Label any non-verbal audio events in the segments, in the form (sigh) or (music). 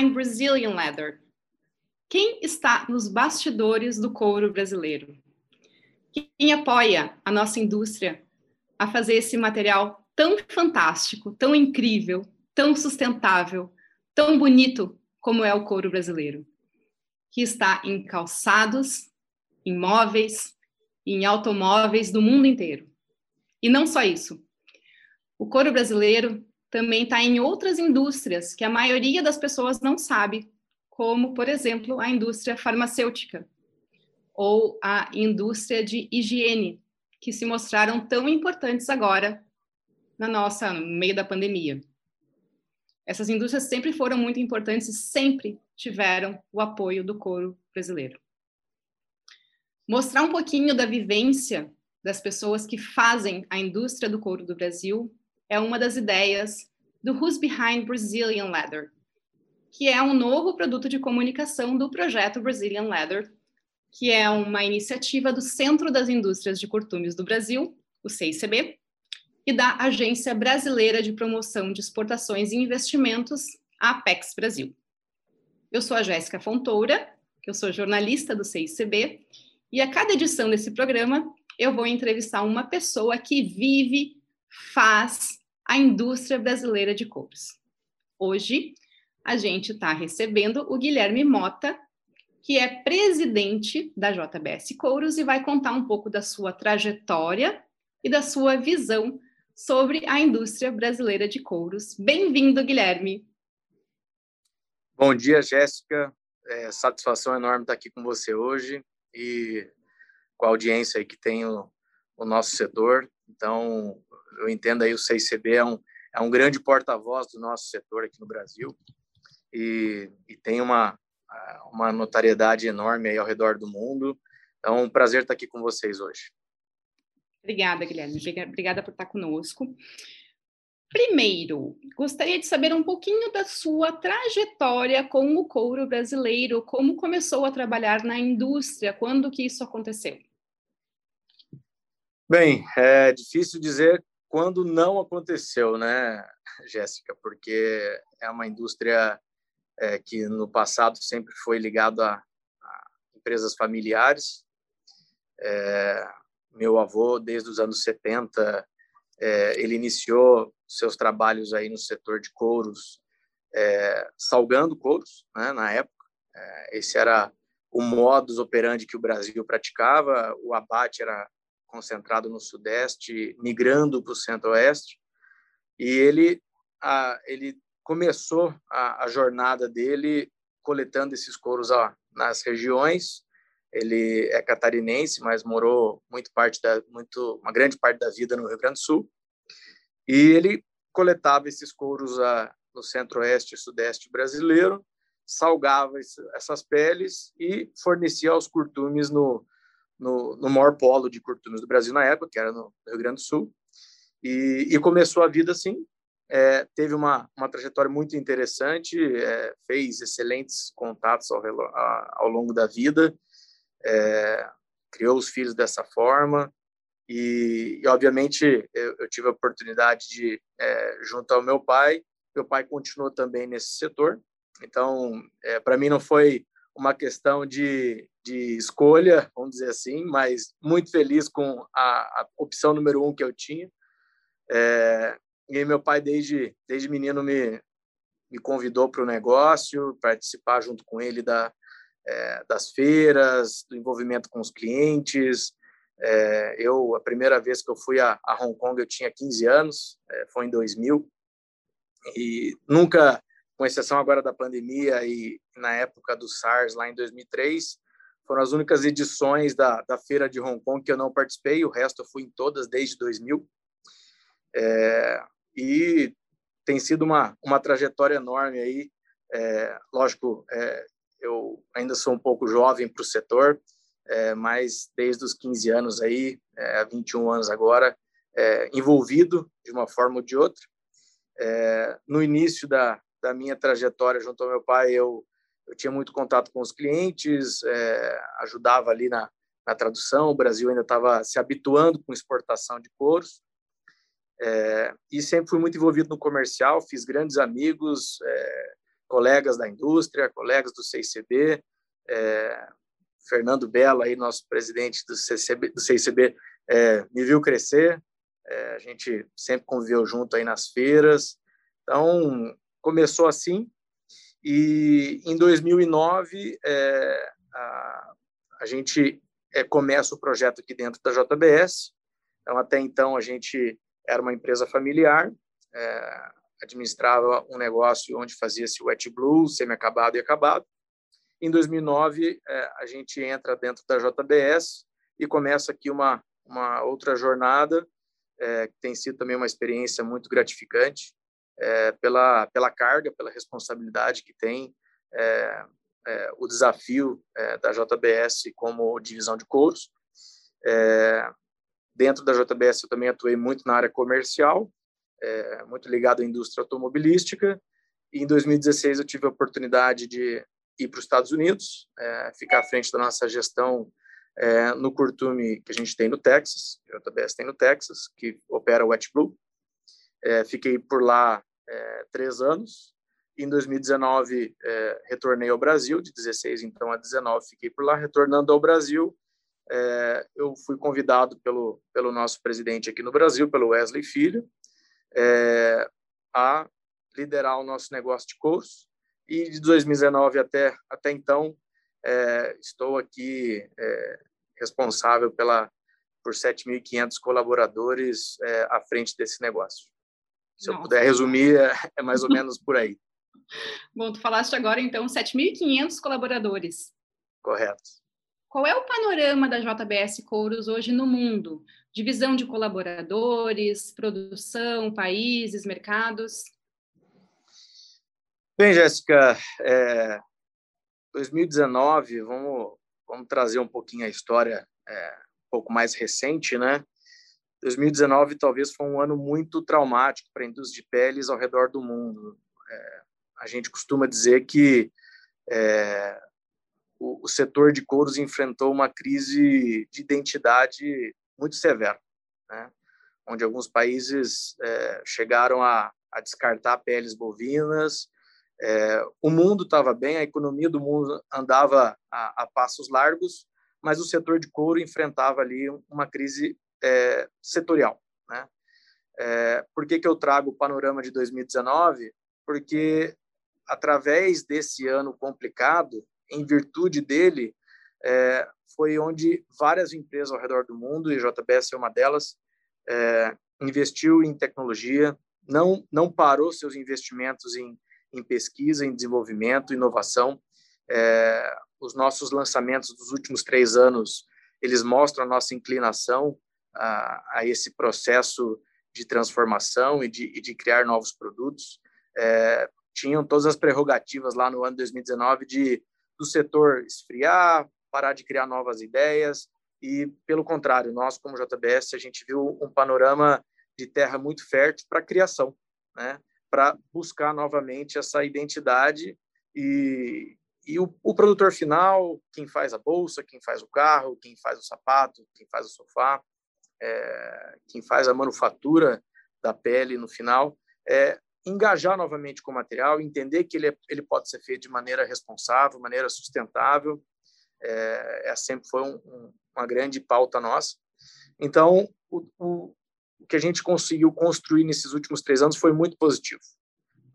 behind Brazilian leather? Quem está nos bastidores do couro brasileiro? Quem apoia a nossa indústria a fazer esse material tão fantástico, tão incrível, tão sustentável, tão bonito como é o couro brasileiro? Que está em calçados, em móveis, em automóveis do mundo inteiro. E não só isso. O couro brasileiro também está em outras indústrias que a maioria das pessoas não sabe, como, por exemplo, a indústria farmacêutica ou a indústria de higiene, que se mostraram tão importantes agora na nossa no meio da pandemia. Essas indústrias sempre foram muito importantes e sempre tiveram o apoio do couro brasileiro. Mostrar um pouquinho da vivência das pessoas que fazem a indústria do couro do Brasil é uma das ideias do Who's Behind Brazilian Leather, que é um novo produto de comunicação do projeto Brazilian Leather, que é uma iniciativa do Centro das Indústrias de Curtumes do Brasil, o CICB, e da Agência Brasileira de Promoção de Exportações e Investimentos, a Apex Brasil. Eu sou a Jéssica Fontoura, eu sou jornalista do CICB, e a cada edição desse programa eu vou entrevistar uma pessoa que vive, faz a indústria brasileira de couros. Hoje, a gente está recebendo o Guilherme Mota, que é presidente da JBS Couros e vai contar um pouco da sua trajetória e da sua visão sobre a indústria brasileira de couros. Bem-vindo, Guilherme. Bom dia, Jéssica. É, satisfação enorme estar aqui com você hoje e com a audiência que tem o, o nosso setor. Então, eu entendo aí o CICB é um, é um grande porta-voz do nosso setor aqui no Brasil e, e tem uma, uma notariedade enorme aí ao redor do mundo. Então, é um prazer estar aqui com vocês hoje. Obrigada, Guilherme. Obrigada por estar conosco. Primeiro, gostaria de saber um pouquinho da sua trajetória com o couro brasileiro, como começou a trabalhar na indústria, quando que isso aconteceu? Bem, é difícil dizer quando não aconteceu, né, Jéssica? Porque é uma indústria é, que no passado sempre foi ligada a, a, empresas familiares. É, meu avô, desde os anos 70, é, ele iniciou seus trabalhos aí no setor de couros, é, salgando couros, né, na época. É, esse era o modus operandi que o Brasil praticava. O abate era concentrado no Sudeste, migrando para o Centro-Oeste. E ele, a, ele começou a, a, jornada dele coletando esses couros ó, nas regiões. Ele é catarinense, mas morou muito parte da, muito, uma grande parte da vida no Rio Grande do Sul. E ele coletava esses couros a, no Centro-Oeste e Sudeste brasileiro, salgava essas peles e fornecia aos curtumes no, no, no maior polo de curtumes do Brasil na época, que era no Rio Grande do Sul, e, e começou a vida assim. É, teve uma, uma trajetória muito interessante, é, fez excelentes contatos ao, ao longo da vida, é, criou os filhos dessa forma, e, e obviamente eu, eu, tive a oportunidade de, é, junto ao meu pai, meu pai continuou também nesse setor, então é, para mim não foi uma questão de, de escolha, vamos dizer assim, mas muito feliz com a, a opção número um que eu tinha. É, e meu pai, desde, desde menino, me, me convidou para o negócio, participar junto com ele da, é, das feiras, do envolvimento com os clientes. É, eu, a primeira vez que eu fui a, a Hong Kong, eu tinha 15 anos, é, foi em 2000, e nunca, com exceção agora da pandemia e na época do SARS, lá em 2003, foram as únicas edições da, da feira de Hong Kong que eu não participei, o resto eu fui em todas desde 2000. É, e tem sido uma, uma trajetória enorme aí. É, lógico, é, eu ainda sou um pouco jovem para o setor, é, mas desde os 15 anos aí, é, há 21 anos agora, é, envolvido de uma forma ou de outra. É, no início da, da minha trajetória junto ao meu pai, eu eu tinha muito contato com os clientes, é, ajudava ali na, na tradução. O Brasil ainda estava se habituando com exportação de couros. É, e sempre fui muito envolvido no comercial, fiz grandes amigos, é, colegas da indústria, colegas do CICB, é, Fernando Belo, aí, nosso presidente do, CCB, do CICB, é, me viu crescer, é, a gente sempre conviveu junto aí nas feiras, então começou assim, e em 2009 é, a, a gente é, começa o projeto aqui dentro da JBS, então até então a gente era uma empresa familiar, é, administrava um negócio onde fazia-se wet blue, semi-acabado e acabado, em 2009, é, a gente entra dentro da JBS e começa aqui uma, uma outra jornada, é, que tem sido também uma experiência muito gratificante, é, pela, pela carga, pela responsabilidade que tem é, é, o desafio é, da JBS como divisão de couros. dentro da JBS, eu também atuei muito na área comercial, muito ligado à indústria automobilística, e em 2016 eu tive a oportunidade de ir para os Estados Unidos, é, ficar à frente da nossa gestão é, no Curtume que a gente tem no Texas, a JBS tem no Texas, que opera o WetBlue. É, fiquei por lá é, três anos. Em 2019, é, retornei ao Brasil, de 16 então a 19 fiquei por lá. Retornando ao Brasil, é, eu fui convidado pelo, pelo nosso presidente aqui no Brasil, pelo Wesley Filho, a liderar o nosso negócio de curso e de 2019 até, até então, é, estou aqui é, responsável pela, por 7.500 colaboradores é, à frente desse negócio. Se eu puder resumir, é, é mais ou (laughs) menos por aí. Bom, tu falaste agora, então, 7.500 colaboradores. Correto. Qual é o panorama da JBS Couros hoje no mundo? Divisão de colaboradores, produção, países, mercados? Bem, Jéssica, é, 2019, vamos, vamos trazer um pouquinho a história é, um pouco mais recente, né? 2019 talvez foi um ano muito traumático para a indústria de peles ao redor do mundo. É, a gente costuma dizer que é, o, o, setor de couros enfrentou uma crise de identidade muito severa, né? onde alguns países é, chegaram a, a descartar peles bovinas, é, o mundo estava bem, a economia do mundo andava a, a, passos largos, mas o setor de couro enfrentava ali uma crise é, setorial. Né? É, por que, que eu trago o panorama de 2019? Porque através desse ano complicado, em virtude dele, é, foi onde várias empresas ao redor do mundo, e JBS é uma delas, é, investiu em tecnologia, não, não parou seus investimentos em em pesquisa, em desenvolvimento, inovação. É, os nossos lançamentos dos últimos três anos, eles mostram a nossa inclinação a, a esse processo de transformação e de, e de criar novos produtos. É, tinham todas as prerrogativas lá no ano 2019 de do setor esfriar, parar de criar novas ideias e, pelo contrário, nós, como JBS, a gente viu um panorama de terra muito fértil para criação, né? para buscar novamente essa identidade e, e o, o, produtor final, quem faz a bolsa, quem faz o carro, quem faz o sapato, quem faz o sofá, é, quem faz a manufatura da pele no final, é engajar novamente com o material, entender que ele, é, ele pode ser feito de maneira responsável, maneira sustentável, é, é sempre foi um, um, uma grande pauta nossa. Então, o, o, o que a gente conseguiu construir nesses últimos três anos foi muito positivo,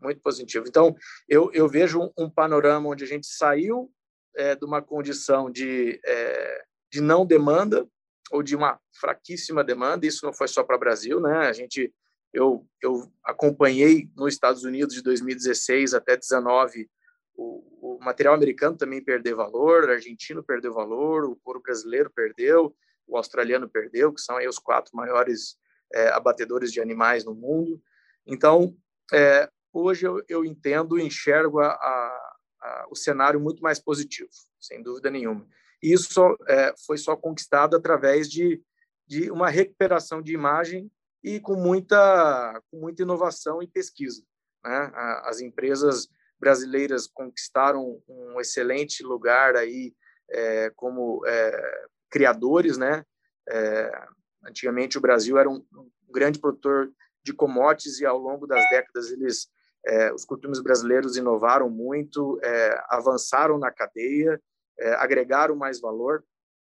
muito positivo. Então, eu, eu vejo um panorama onde a gente saiu é, de uma condição de, é, de não demanda ou de uma fraquíssima demanda. Isso não foi só para o Brasil, né? A gente eu, eu acompanhei nos Estados Unidos de 2016 até 19 o, o material americano também perdeu valor, o argentino perdeu valor, o couro brasileiro perdeu, o australiano perdeu, que são aí os quatro maiores é, abatedores de animais no mundo. Então, é, hoje eu, eu entendo, enxergo a, a, a, o cenário muito mais positivo, sem dúvida nenhuma. Isso é, foi só conquistado através de, de uma recuperação de imagem e com muita, com muita inovação e pesquisa. Né? As empresas brasileiras conquistaram um excelente lugar aí é, como é, criadores, né? É, Antigamente, o Brasil era um, um grande produtor de commodities e, ao longo das décadas, eles É, os curtumes brasileiros inovaram muito, é, avançaram na cadeia, é, agregaram mais valor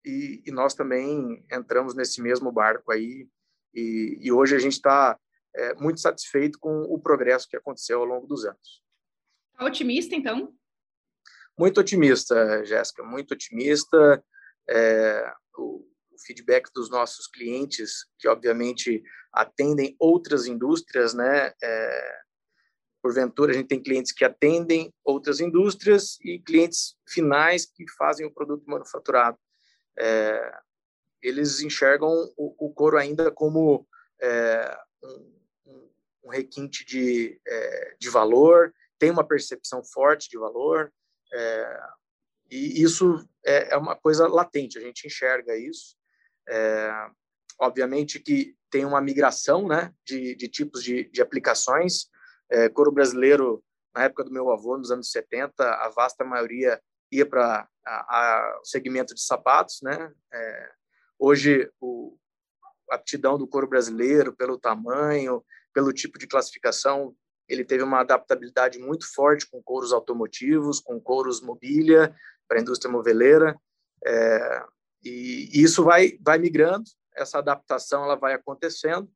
e, e, nós também entramos nesse mesmo barco aí e, e hoje a gente está é, muito satisfeito com o progresso que aconteceu ao longo dos anos. Está otimista, então? Muito otimista, Jéssica, muito otimista. É, o, o, feedback dos nossos clientes, que obviamente atendem outras indústrias, né? É, porventura, a gente tem clientes que atendem outras indústrias e clientes finais que fazem o produto manufaturado. É, eles enxergam o, o couro ainda como é, um, um, requinte de, é, de valor, tem uma percepção forte de valor, é, e isso é, é, uma coisa latente, a gente enxerga isso. É, obviamente que tem uma migração né, de, de tipos de, de aplicações. É, couro brasileiro, na época do meu avô, nos anos 70, a vasta maioria ia para o segmento de sapatos. Né? É, hoje, o, a aptidão do couro brasileiro, pelo tamanho, pelo tipo de classificação, ele teve uma adaptabilidade muito forte com couros automotivos, com couros mobília para a indústria moveleira, é, e, e, isso vai vai migrando, essa adaptação ela vai acontecendo,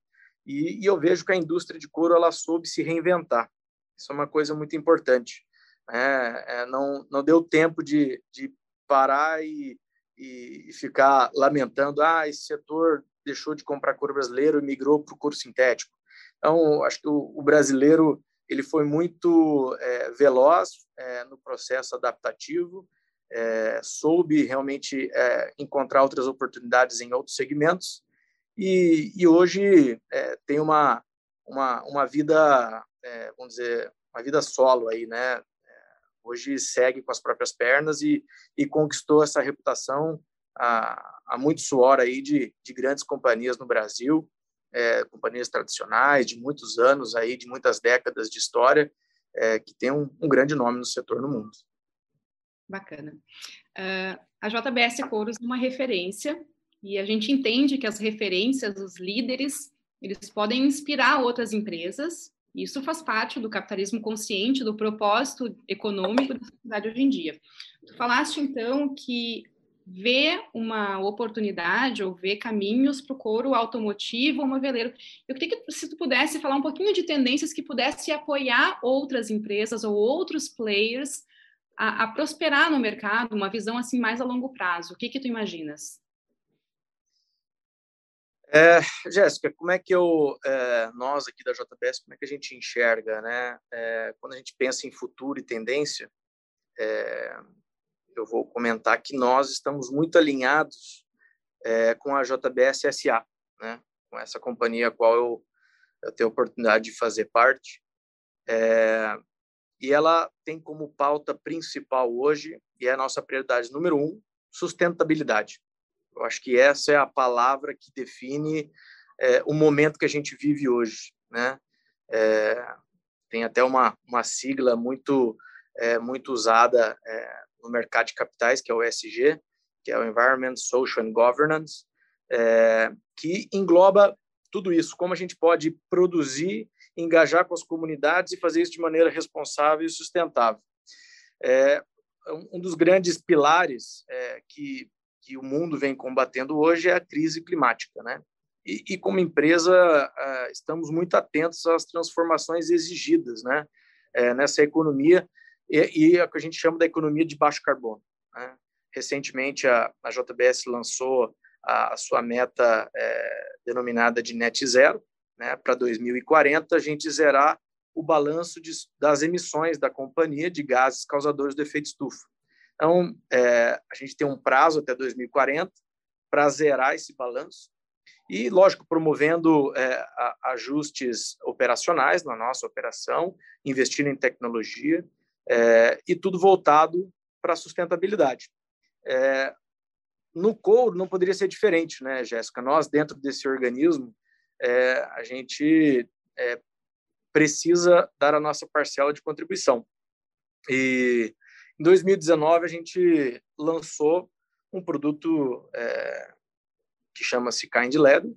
e, e, eu vejo que a indústria de couro ela soube se reinventar. Isso é uma coisa muito importante. É, é, não não deu tempo de, de parar e, e, ficar lamentando, ah, esse setor deixou de comprar couro brasileiro e migrou para o couro sintético. Então, acho que o, o brasileiro ele foi muito é, veloz é, no processo adaptativo, é, soube realmente é, encontrar outras oportunidades em outros segmentos e, e hoje é, tem uma, uma, uma vida, é, vamos dizer, uma vida solo aí, né? Hoje segue com as próprias pernas e, e conquistou essa reputação há, há muito suor aí de, de grandes companhias no Brasil é, companhias tradicionais de muitos anos aí, de muitas décadas de história, é, que tem um, um, grande nome no setor no mundo. Bacana. Uh, a JBS Couros é uma referência e a gente entende que as referências, os líderes, eles podem inspirar outras empresas. Isso faz parte do capitalismo consciente, do propósito econômico da sociedade hoje em dia. Tu falaste então que ver uma oportunidade ou ver caminhos para o couro automotivo ou moveleiro. Eu queria que se tu pudesse falar um pouquinho de tendências que pudesse apoiar outras empresas ou outros players a, a prosperar no mercado, uma visão assim mais a longo prazo. O que que tu imaginas? É, Jéssica, como é que eu, é, nós aqui da JBS, como é que a gente enxerga, né? É, quando a gente pensa em futuro e tendência, eu vou comentar que nós estamos muito alinhados com a JBS SA, né? com essa companhia a qual eu, eu tenho a oportunidade de fazer parte. E ela tem como pauta principal hoje, e é a nossa prioridade número um, sustentabilidade. Eu acho que essa é a palavra que define é, o momento que a gente vive hoje. Né? É, tem até uma, uma sigla muito, é, muito usada é, no mercado de capitais, que é o ESG, que é o Environment, Social and Governance, é, que engloba tudo isso, como a gente pode produzir, engajar com as comunidades e fazer isso de maneira responsável e sustentável. É, um dos grandes pilares que, que o mundo vem combatendo hoje é a crise climática, né? E, e como empresa, é, estamos muito atentos às transformações exigidas, né? É, nessa economia e, e é que a gente chama da economia de baixo carbono. Né? Recentemente, a, a, JBS lançou a, a sua meta é, denominada de net zero, né? para 2040 a gente zerar o balanço de, das emissões da companhia de gases causadores do efeito estufa. Então, é, a gente tem um prazo até 2040 para zerar esse balanço e, lógico, promovendo é, ajustes operacionais na nossa operação, investindo em tecnologia, é, e tudo voltado para a sustentabilidade. É, no couro não poderia ser diferente, né, Jéssica? Nós, dentro desse organismo, é, a gente é, precisa dar a nossa parcela de contribuição. E em 2019 a gente lançou um produto é, que chama-se Kind Leather.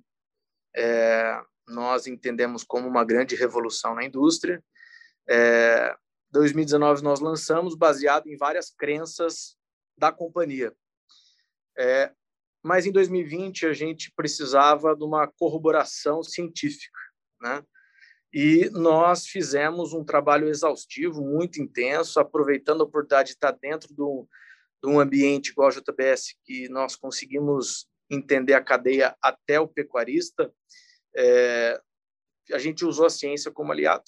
É, nós entendemos como uma grande revolução na indústria É, 2019 nós lançamos baseado em várias crenças da companhia. É, mas em 2020 a gente precisava de uma corroboração científica, né? E nós fizemos um trabalho exaustivo, muito intenso, aproveitando a oportunidade de estar dentro do, de um ambiente igual a JBS, que nós conseguimos entender a cadeia até o pecuarista, é, a gente usou a ciência como aliado.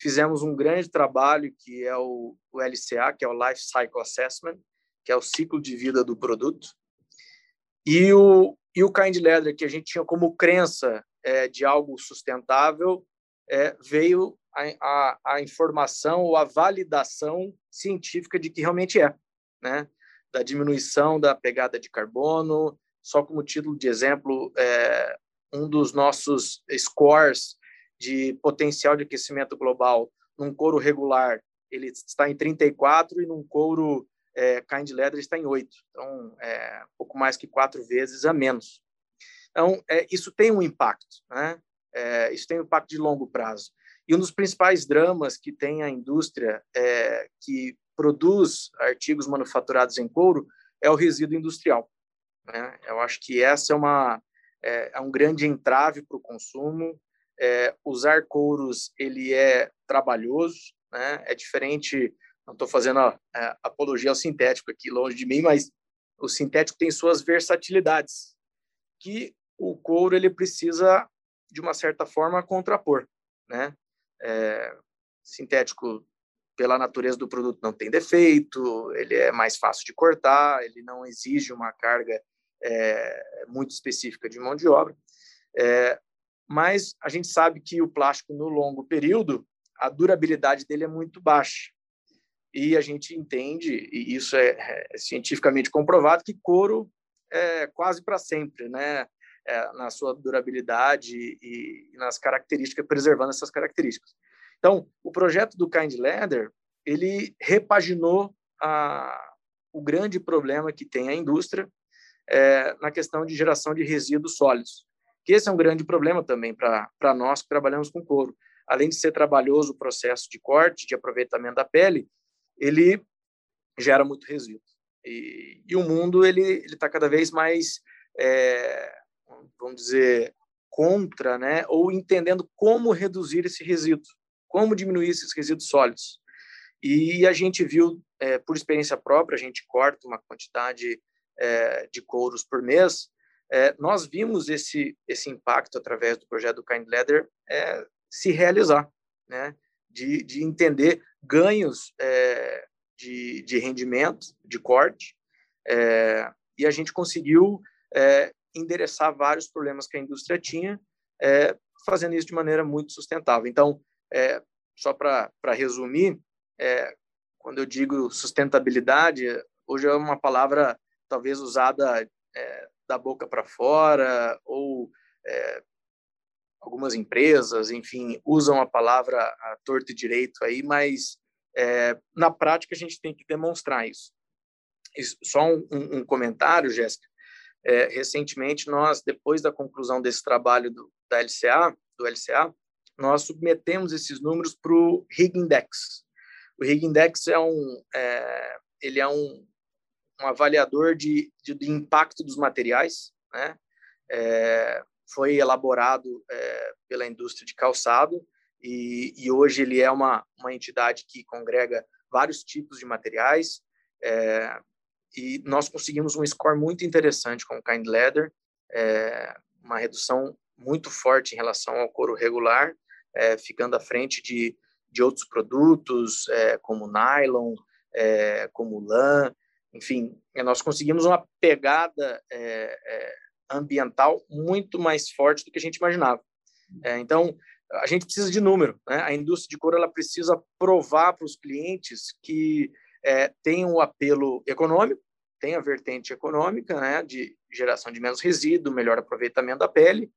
Fizemos um grande trabalho que é o, o LCA, que é o Life Cycle Assessment, que é o ciclo de vida do produto, e o, e o Kind Leather, que a gente tinha como crença é, de algo sustentável, é, veio a, a, a, informação ou a validação científica de que realmente é, né? Da diminuição da pegada de carbono. Só como título de exemplo, é, um dos nossos scores de potencial de aquecimento global num couro regular ele está em 34 e num couro é, kind leather está em 8. Então, é pouco mais que quatro vezes a menos. Então, é, isso tem um impacto, né? É, isso tem um impacto de longo prazo. E um dos principais dramas que tem a indústria é, que produz artigos manufaturados em couro é o resíduo industrial. Né? Eu acho que essa é, uma, é, é um grande entrave para o consumo. É, usar couros ele é trabalhoso, né? é diferente. Não estou fazendo apologia ao sintético aqui longe de mim, mas o sintético tem suas versatilidades que o couro ele precisa de uma certa forma, contrapor. Né? É, sintético, pela natureza do produto, não tem defeito, ele é mais fácil de cortar, ele não exige uma carga é, muito específica de mão de obra. É, mas a gente sabe que o plástico, no longo período, a durabilidade dele é muito baixa. E a gente entende, e isso é, é cientificamente comprovado, que couro é quase para sempre, né? É, na sua durabilidade e, e, nas características, preservando essas características. Então, o projeto do Kind Leather, ele repaginou a, o grande problema que tem a indústria é, na questão de geração de resíduos sólidos, que esse é um grande problema também para nós que trabalhamos com couro. Além de ser trabalhoso o processo de corte, de aproveitamento da pele, ele gera muito resíduo. E, e o mundo ele está cada vez mais é, vamos dizer, contra, né, ou entendendo como reduzir esse resíduo, como diminuir esses resíduos sólidos. E a gente viu, é, por experiência própria, a gente corta uma quantidade é, de couros por mês, é, nós vimos esse, esse impacto através do projeto do Kind Leather é, se realizar, né, de, de entender ganhos é, de, de rendimento, de corte, é, e a gente conseguiu endereçar vários problemas que a indústria tinha, é, fazendo isso de maneira muito sustentável. Então, é, só para resumir, é, quando eu digo sustentabilidade, hoje é uma palavra talvez usada é, da boca para fora, ou é, algumas empresas, enfim, usam a palavra a torto e direito aí, mas é, na prática a gente tem que demonstrar isso. isso só um, um comentário, Jéssica. É, recentemente, nós, depois da conclusão desse trabalho do, da LCA, do LCA, nós submetemos esses números para o RIG Index. O RIG Index é um, é, ele é um, um avaliador de, de, de, impacto dos materiais, né? É, foi elaborado é, pela indústria de calçado e, e, hoje ele é uma, uma entidade que congrega vários tipos de materiais, é, e nós conseguimos um score muito interessante com o Kind Leather, é, uma redução muito forte em relação ao couro regular, é, ficando à frente de, de outros produtos, é, como nylon, é, como lã, enfim, nós conseguimos uma pegada é, é, ambiental muito mais forte do que a gente imaginava. então, a gente precisa de número, né? A indústria de couro ela precisa provar para os clientes que é, tem um apelo econômico, tem a vertente econômica, né, de geração de menos resíduo, melhor aproveitamento da pele,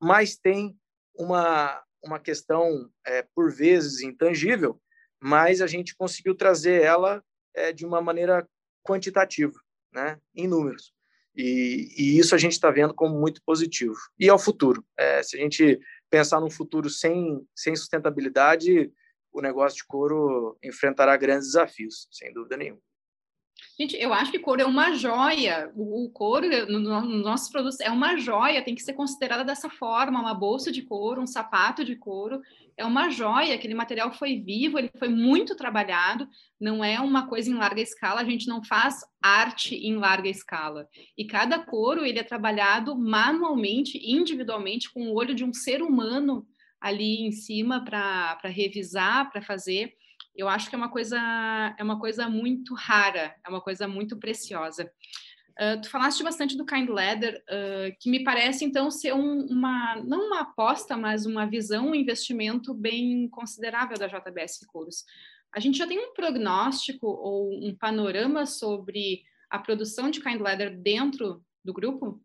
mas tem uma, uma questão, é, por vezes, intangível, mas a gente conseguiu trazer ela é, de uma maneira quantitativa, né, em números. E, e isso a gente está vendo como muito positivo. E ao futuro. É, se a gente pensar num futuro sem, sem sustentabilidade, o negócio de couro enfrentará grandes desafios, sem dúvida nenhuma. Gente, eu acho que couro é uma joia. O, couro, nos no nossos produtos, é uma joia, tem que ser considerada dessa forma. Uma bolsa de couro, um sapato de couro, é uma joia. Aquele material foi vivo, ele foi muito trabalhado, não é uma coisa em larga escala. A gente não faz arte em larga escala. E cada couro, ele é trabalhado manualmente, individualmente, com o olho de um ser humano ali em cima para revisar, para fazer eu acho que é uma coisa é uma coisa muito rara, é uma coisa muito preciosa. Uh, tu falaste bastante do Kind Leather, uh, que me parece então ser um, uma não uma aposta, mas uma visão, um investimento bem considerável da JBS Couros. A gente já tem um prognóstico ou um panorama sobre a produção de Kind Leather dentro do grupo?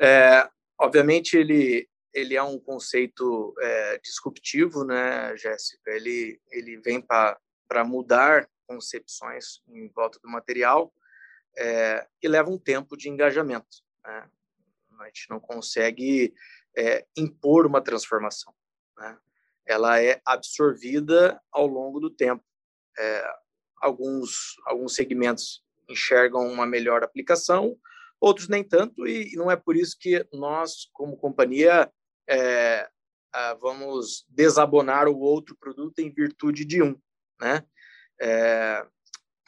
É, obviamente ele ele é um conceito é, disruptivo, né, Jéssica? Ele, ele vem para mudar concepções em volta do material é, e leva um tempo de engajamento. Né? A gente não consegue é, impor uma transformação. Né? Ela é absorvida ao longo do tempo. É, alguns, alguns segmentos enxergam uma melhor aplicação, outros nem tanto, e não é por isso que nós, como companhia, é, vamos desabonar o outro produto em virtude de um, né? É,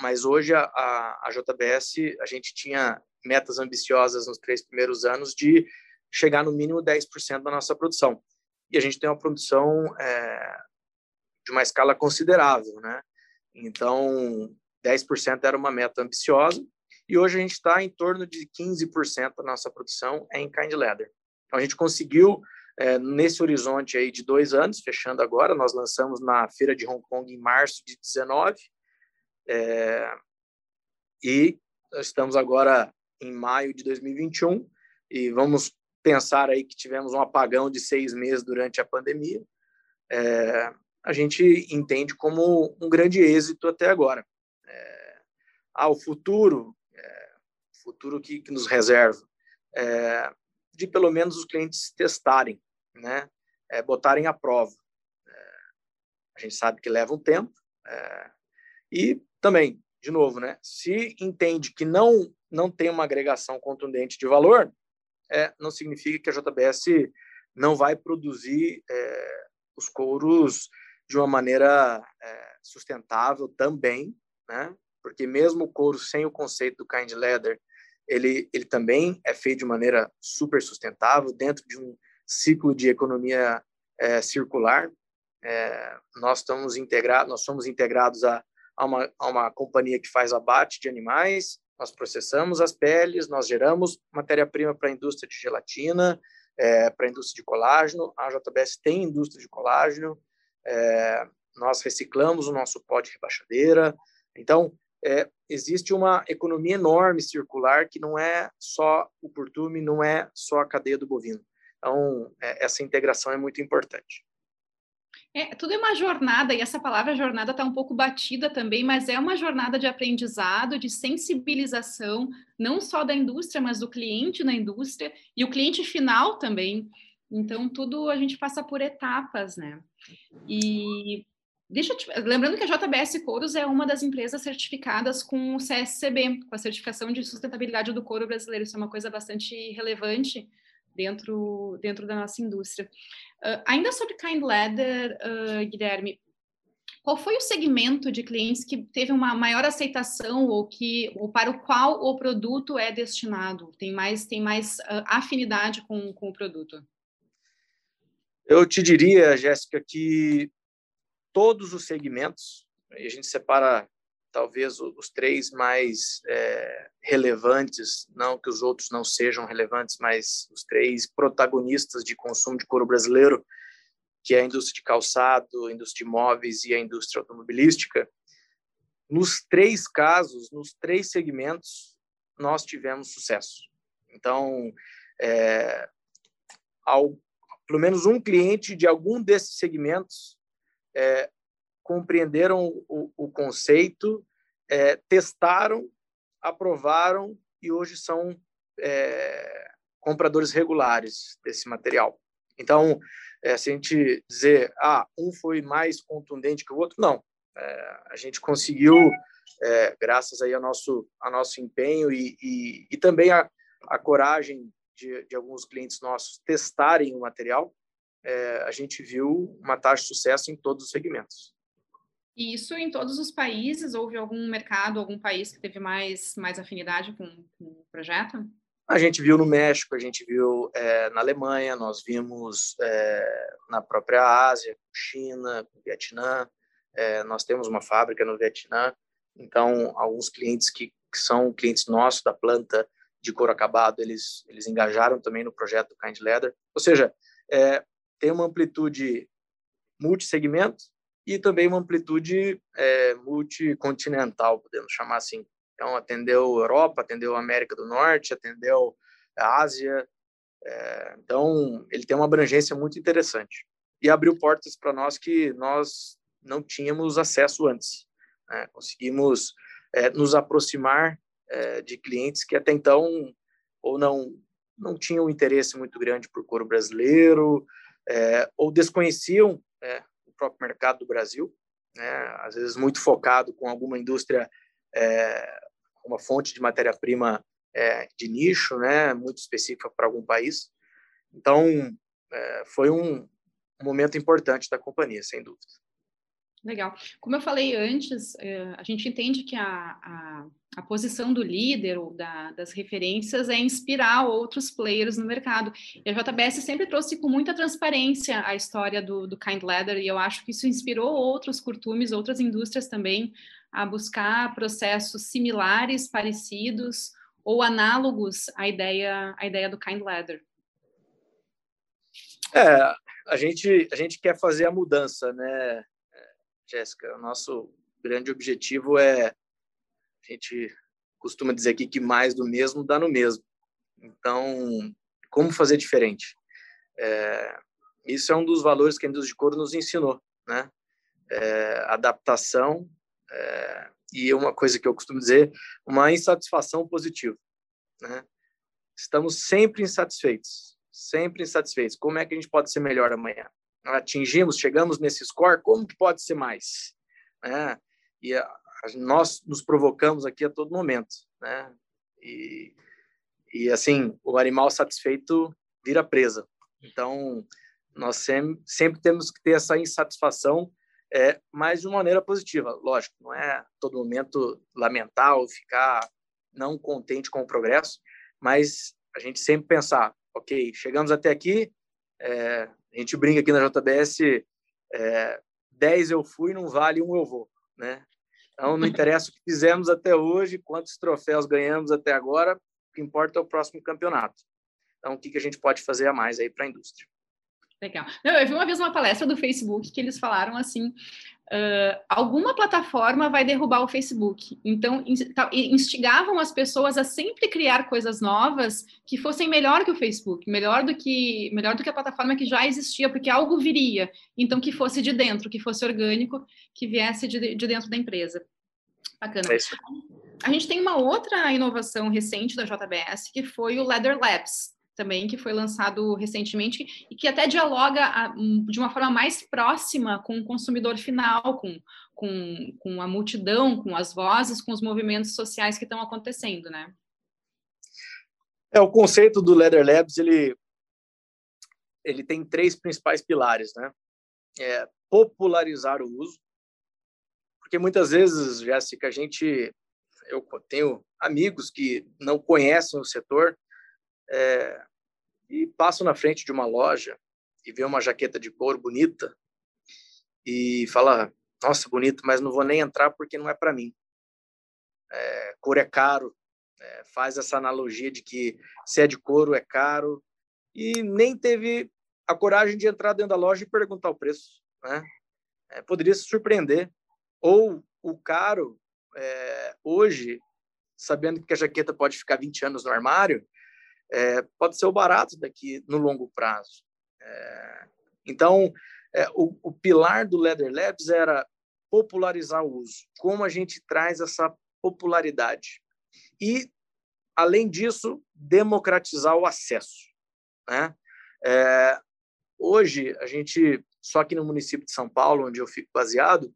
mas hoje a, a, a, JBS a gente tinha metas ambiciosas nos três primeiros anos de chegar no mínimo 10% da nossa produção e a gente tem uma produção é, de uma escala considerável, né? Então 10% era uma meta ambiciosa e hoje a gente está em torno de 15% da nossa produção é em kind leather. Então a gente conseguiu é, nesse horizonte aí de dois anos, fechando agora, nós lançamos na Feira de Hong Kong em março de 19, é, e estamos agora em maio de 2021, e vamos pensar aí que tivemos um apagão de seis meses durante a pandemia, é, a gente entende como um grande êxito até agora. É, ah, o futuro, é, futuro que, que nos reserva, é, de pelo menos os clientes testarem né, é, botarem à prova. É, a gente sabe que leva um tempo. É, e também, de novo, né, se entende que não, não tem uma agregação contundente de valor, é, não significa que a JBS não vai produzir é, os couros de uma maneira é, sustentável também, né? Porque mesmo o couro sem o conceito do kind leather, ele, ele também é feito de maneira super sustentável dentro de um ciclo de economia é, circular. É, nós estamos integrados, nós somos integrados a, a, uma, a uma companhia que faz abate de animais. Nós processamos as peles, nós geramos matéria-prima para a indústria de gelatina, é, para a indústria de colágeno. A JBS tem indústria de colágeno. É, nós reciclamos o nosso pó de rebaixadeira. Então, é, existe uma economia enorme circular que não é só o curtume, não é só a cadeia do bovino. Então, é, essa integração é muito importante. É, tudo é uma jornada, e essa palavra jornada está um pouco batida também, mas é uma jornada de aprendizado, de sensibilização, não só da indústria, mas do cliente na indústria e o cliente final também. Então, tudo a gente passa por etapas, né? E deixa te... lembrando que a JBS Couros é uma das empresas certificadas com o CSCB, com a certificação de sustentabilidade do couro brasileiro. Isso é uma coisa bastante relevante dentro, dentro da nossa indústria. Uh, ainda sobre Kind Leather, uh, Guilherme, qual foi o segmento de clientes que teve uma maior aceitação ou que ou para o qual o produto é destinado? Tem mais tem mais uh, afinidade com, com o produto? Eu te diria, Jéssica, que todos os segmentos, a gente separa talvez os três mais é, relevantes, não que os outros não sejam relevantes, mas os três protagonistas de consumo de couro brasileiro, que é a indústria de calçado, a indústria de móveis e a indústria automobilística. Nos três casos, nos três segmentos, nós tivemos sucesso. Então, é, ao, pelo menos um cliente de algum desses segmentos é, compreenderam o, o conceito, é, testaram, aprovaram e hoje são é, compradores regulares desse material. Então, é, se a gente dizer, ah, um foi mais contundente que o outro, não. É, a gente conseguiu, é, graças aí ao nosso, ao nosso empenho e, e, e também a, a coragem de, de, alguns clientes nossos testarem o material, é, a gente viu uma taxa de sucesso em todos os segmentos. E isso em todos os países? Houve algum mercado, algum país que teve mais, mais afinidade com, com o projeto? A gente viu no México, a gente viu é, na Alemanha, nós vimos é, na própria Ásia, China, Vietnã. É, nós temos uma fábrica no Vietnã, então alguns clientes que, que, são clientes nossos da planta de couro acabado, eles eles engajaram também no projeto do Kind Leather. Ou seja, é, tem uma amplitude multissegmento e também uma amplitude é, multicontinental, podemos chamar assim. Então, atendeu Europa, atendeu América do Norte, atendeu a Ásia. É, então, ele tem uma abrangência muito interessante. E abriu portas para nós que nós não tínhamos acesso antes. Né? Conseguimos é, nos aproximar é, de clientes que até então ou não não tinham interesse muito grande por couro brasileiro é, ou desconheciam é, próprio mercado do Brasil, né? às vezes muito focado com alguma indústria é, uma fonte de matéria-prima é, de nicho, né, muito específica para algum país. Então, é, foi um, momento importante da companhia, sem dúvida. Legal. Como eu falei antes, é, a gente entende que a, a, a posição do líder ou da, das referências é inspirar outros players no mercado. E a JBS sempre trouxe com muita transparência a história do, do Kind Leather, e eu acho que isso inspirou outros curtumes, outras indústrias também a buscar processos similares, parecidos ou análogos à ideia, à ideia do Kind Leather? É, a gente, a gente quer fazer a mudança, né, Jéssica? O nosso grande objetivo é, a gente costuma dizer aqui que mais do mesmo dá no mesmo. Então, como fazer diferente? É, isso é um dos valores que a indústria de couro nos ensinou, né? É, adaptação é, e uma coisa que eu costumo dizer, uma insatisfação positiva. Né? Estamos sempre insatisfeitos, sempre insatisfeitos. Como é que a gente pode ser melhor amanhã? Atingimos, chegamos nesse score, como que pode ser mais? Né? E a, a, nós nos provocamos aqui a todo momento, né? E, e assim, o animal satisfeito vira presa. Então, nós sempre, sempre temos que ter essa insatisfação é, mas de uma maneira positiva. Lógico, não é todo momento lamentar ou ficar não contente com o progresso, mas a gente sempre pensar, ok, chegamos até aqui, é, a gente brinca aqui na JBS, é, 10 eu fui, não vale um eu vou, né? Então, não interessa o que fizemos até hoje, quantos troféus ganhamos até agora, o que importa é o próximo campeonato. Então, o que, que a gente pode fazer a mais aí para a indústria? Legal. Não, eu vi uma vez uma palestra do Facebook que eles falaram assim: uh, alguma plataforma vai derrubar o Facebook. Então, instigavam as pessoas a sempre criar coisas novas que fossem melhor que o Facebook, melhor do que melhor do que a plataforma que já existia, porque algo viria. Então, que fosse de dentro, que fosse orgânico, que viesse de, de dentro da empresa. Bacana. É a gente tem uma outra inovação recente da JBS, que foi o Leather Labs também, que foi lançado recentemente e que até dialoga a, de uma forma mais próxima com o consumidor final, com, com, com a multidão, com as vozes, com os movimentos sociais que estão acontecendo, né? É, o conceito do Leather Labs, ele, ele tem três principais pilares, né? É popularizar o uso, porque muitas vezes, Jéssica, a gente, eu tenho amigos que não conhecem o setor, é, e passo na frente de uma loja e vê uma jaqueta de couro bonita e fala, nossa, bonito, mas não vou nem entrar porque não é para mim. É, couro é caro, é, faz essa analogia de que se é de couro é caro e nem teve a coragem de entrar dentro da loja e perguntar o preço. Né? É, poderia se surpreender. Ou o caro, é, hoje, sabendo que a jaqueta pode ficar 20 anos no armário, é, pode ser o barato daqui no longo prazo. É, então, é, o, o, pilar do Leather Labs era popularizar o uso. Como a gente traz essa popularidade? E, além disso, democratizar o acesso. Né? É, hoje, a gente, só aqui no município de São Paulo, onde eu fico baseado,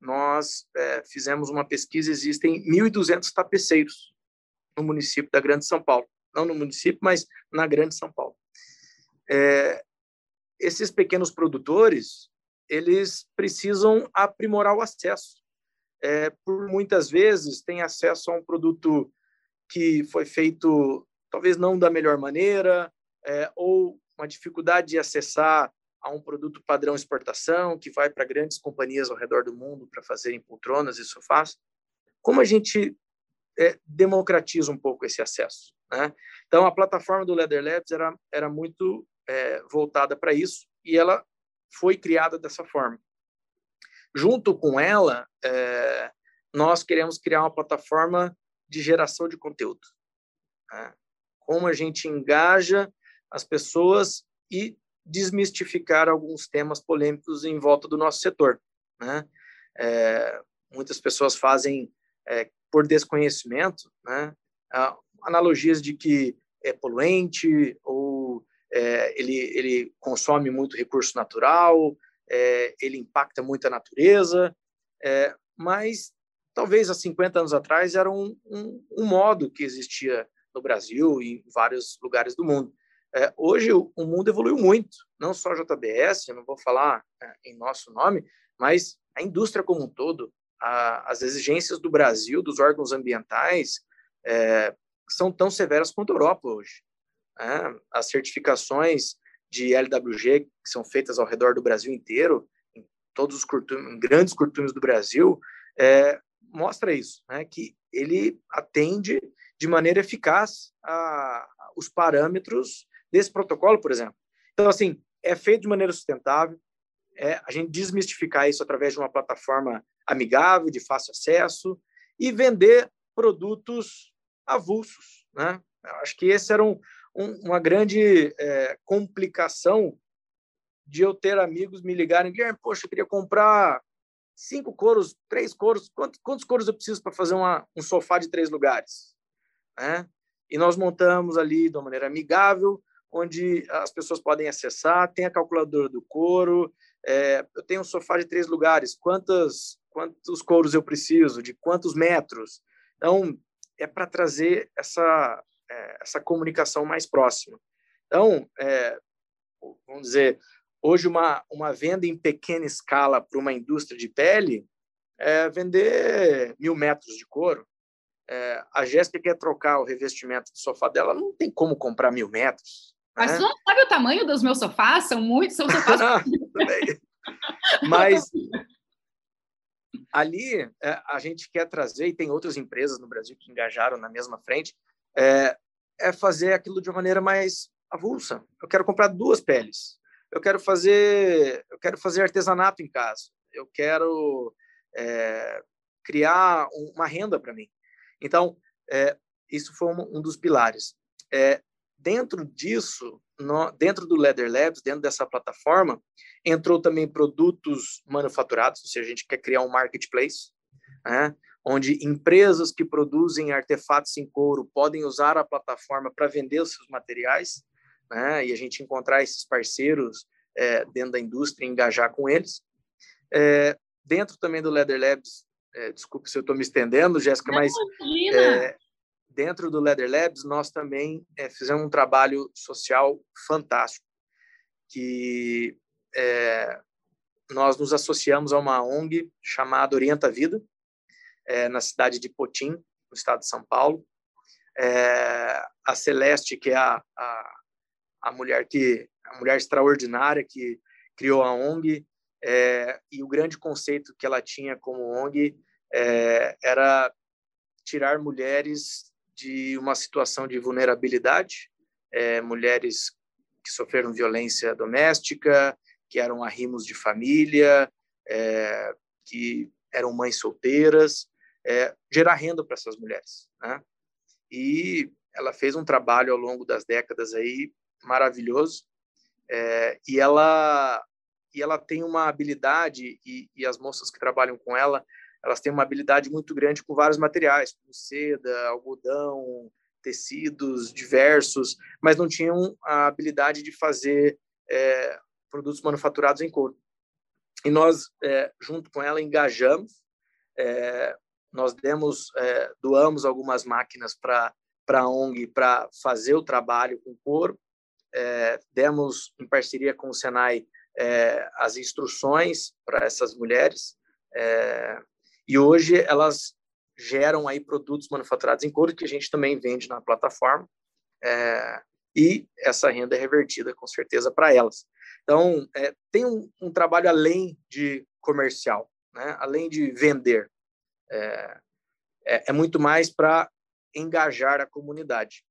nós é, fizemos uma pesquisa, existem 1.200 tapeceiros no município da Grande São Paulo. Não no município, mas na Grande São Paulo. É, esses pequenos produtores, eles precisam aprimorar o acesso. É, por muitas vezes, tem acesso a um produto que foi feito talvez não da melhor maneira, é, ou uma dificuldade de acessar a um produto padrão exportação que vai para grandes companhias ao redor do mundo para fazerem poltronas e sofás. Como a gente é, democratiza um pouco esse acesso? Né? Então, a plataforma do Leather Labs era, era muito é, voltada para isso e ela foi criada dessa forma. Junto com ela, é, nós queremos criar uma plataforma de geração de conteúdo. Né? Como a gente engaja as pessoas e desmistificar alguns temas polêmicos em volta do nosso setor. Né? É, muitas pessoas fazem, é, por desconhecimento, né, analogias de que é poluente ou é, ele, ele consome muito recurso natural, é, ele impacta muito a natureza, é, mas talvez há 50 anos atrás era um, um, um modo que existia no Brasil e em vários lugares do mundo. É, hoje o, o, mundo evoluiu muito, não só a JBS, eu não vou falar é, em nosso nome, mas a indústria como um todo, a, as exigências do Brasil, dos órgãos ambientais, é, são tão severas quanto a Europa hoje. É, as certificações de LWG que são feitas ao redor do Brasil inteiro, em todos os curtumes, em grandes curtumes do Brasil, é, mostra isso, né, que ele atende de maneira eficaz a, os parâmetros desse protocolo, por exemplo. Então, assim, é feito de maneira sustentável, é a gente desmistificar isso através de uma plataforma amigável, de fácil acesso, e vender produtos avulsos, né? Acho que esse era um, um, uma grande é, complicação de eu ter amigos me ligarem, Guilherme, poxa, eu queria comprar cinco coros, três coros, quantos, quantos coros eu preciso para fazer uma, um sofá de três lugares? Né? E nós montamos ali de uma maneira amigável, onde as pessoas podem acessar, tem a calculadora do couro, é, eu tenho um sofá de três lugares, quantos, quantos couros eu preciso, de quantos metros. Então, é para trazer essa, é, essa comunicação mais próxima. Então, é, vamos dizer, hoje uma, uma venda em pequena escala para uma indústria de pele é vender mil metros de couro. É, a Jéssica quer trocar o revestimento do sofá dela, não tem como comprar mil metros. Mas você não sabe o tamanho dos meus sofás? São muitos, são sofás. (laughs) Mas ali é, a gente quer trazer, e tem outras empresas no Brasil que engajaram na mesma frente, é, é fazer aquilo de uma maneira mais avulsa. Eu quero comprar duas peles. Eu quero fazer, eu quero fazer artesanato em casa. Eu quero é, criar uma renda para mim. Então, é, isso foi um, um dos pilares. É, dentro disso, no, dentro do Leather Labs, dentro dessa plataforma, entrou também produtos manufaturados, ou seja, a gente quer criar um marketplace, né, onde empresas que produzem artefatos em couro podem usar a plataforma para vender os seus materiais, né, e a gente encontrar esses parceiros é, dentro da indústria e engajar com eles. É, dentro também do Leather Labs, é, desculpe se eu estou me estendendo, Jéssica, mas dentro do Leather Labs, nós também é, fizemos um trabalho social fantástico, que é, nós nos associamos a uma ONG chamada Orienta Vida, é, na cidade de Potim, no estado de São Paulo. É, a Celeste, que é a, a, a, mulher que a mulher extraordinária que criou a ONG, é, e o grande conceito que ela tinha como ONG é, era tirar mulheres de uma situação de vulnerabilidade, é, mulheres que sofreram violência doméstica, que eram arrimos de família, é, que eram mães solteiras, é, gerar renda para essas mulheres, né? E ela fez um trabalho ao longo das décadas aí maravilhoso, é, e ela e ela tem uma habilidade e, e as moças que trabalham com ela elas têm uma habilidade muito grande com vários materiais, como seda, algodão, tecidos diversos, mas não tinham a habilidade de fazer é, produtos manufaturados em couro. E nós, é, junto com ela, engajamos, é, nós demos, é, doamos algumas máquinas para a ONG para fazer o trabalho com couro, é, demos em parceria com o Senai é, as instruções para essas mulheres e hoje elas geram aí produtos manufaturados em couro que a gente também vende na plataforma é, e essa renda é revertida com certeza para elas. Então, é, tem um, um, trabalho além de comercial, né? além de vender. É, é, é muito mais para engajar a comunidade.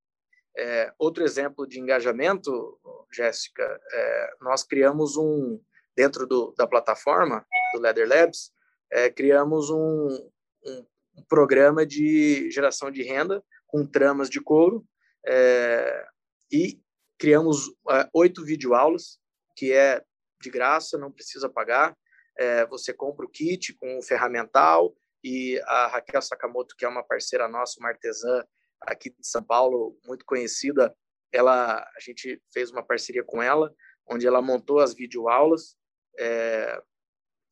É, outro exemplo de engajamento, Jéssica, é, nós criamos um, dentro do, da plataforma do Leather Labs, é, criamos um, um, um, programa de geração de renda com tramas de couro, é, e criamos uh, oito videoaulas, que é de graça, não precisa pagar. É, você compra o kit com o ferramental e a Raquel Sakamoto, que é uma parceira nossa, uma artesã aqui de São Paulo, muito conhecida, ela, a gente fez uma parceria com ela, onde ela montou as videoaulas, é,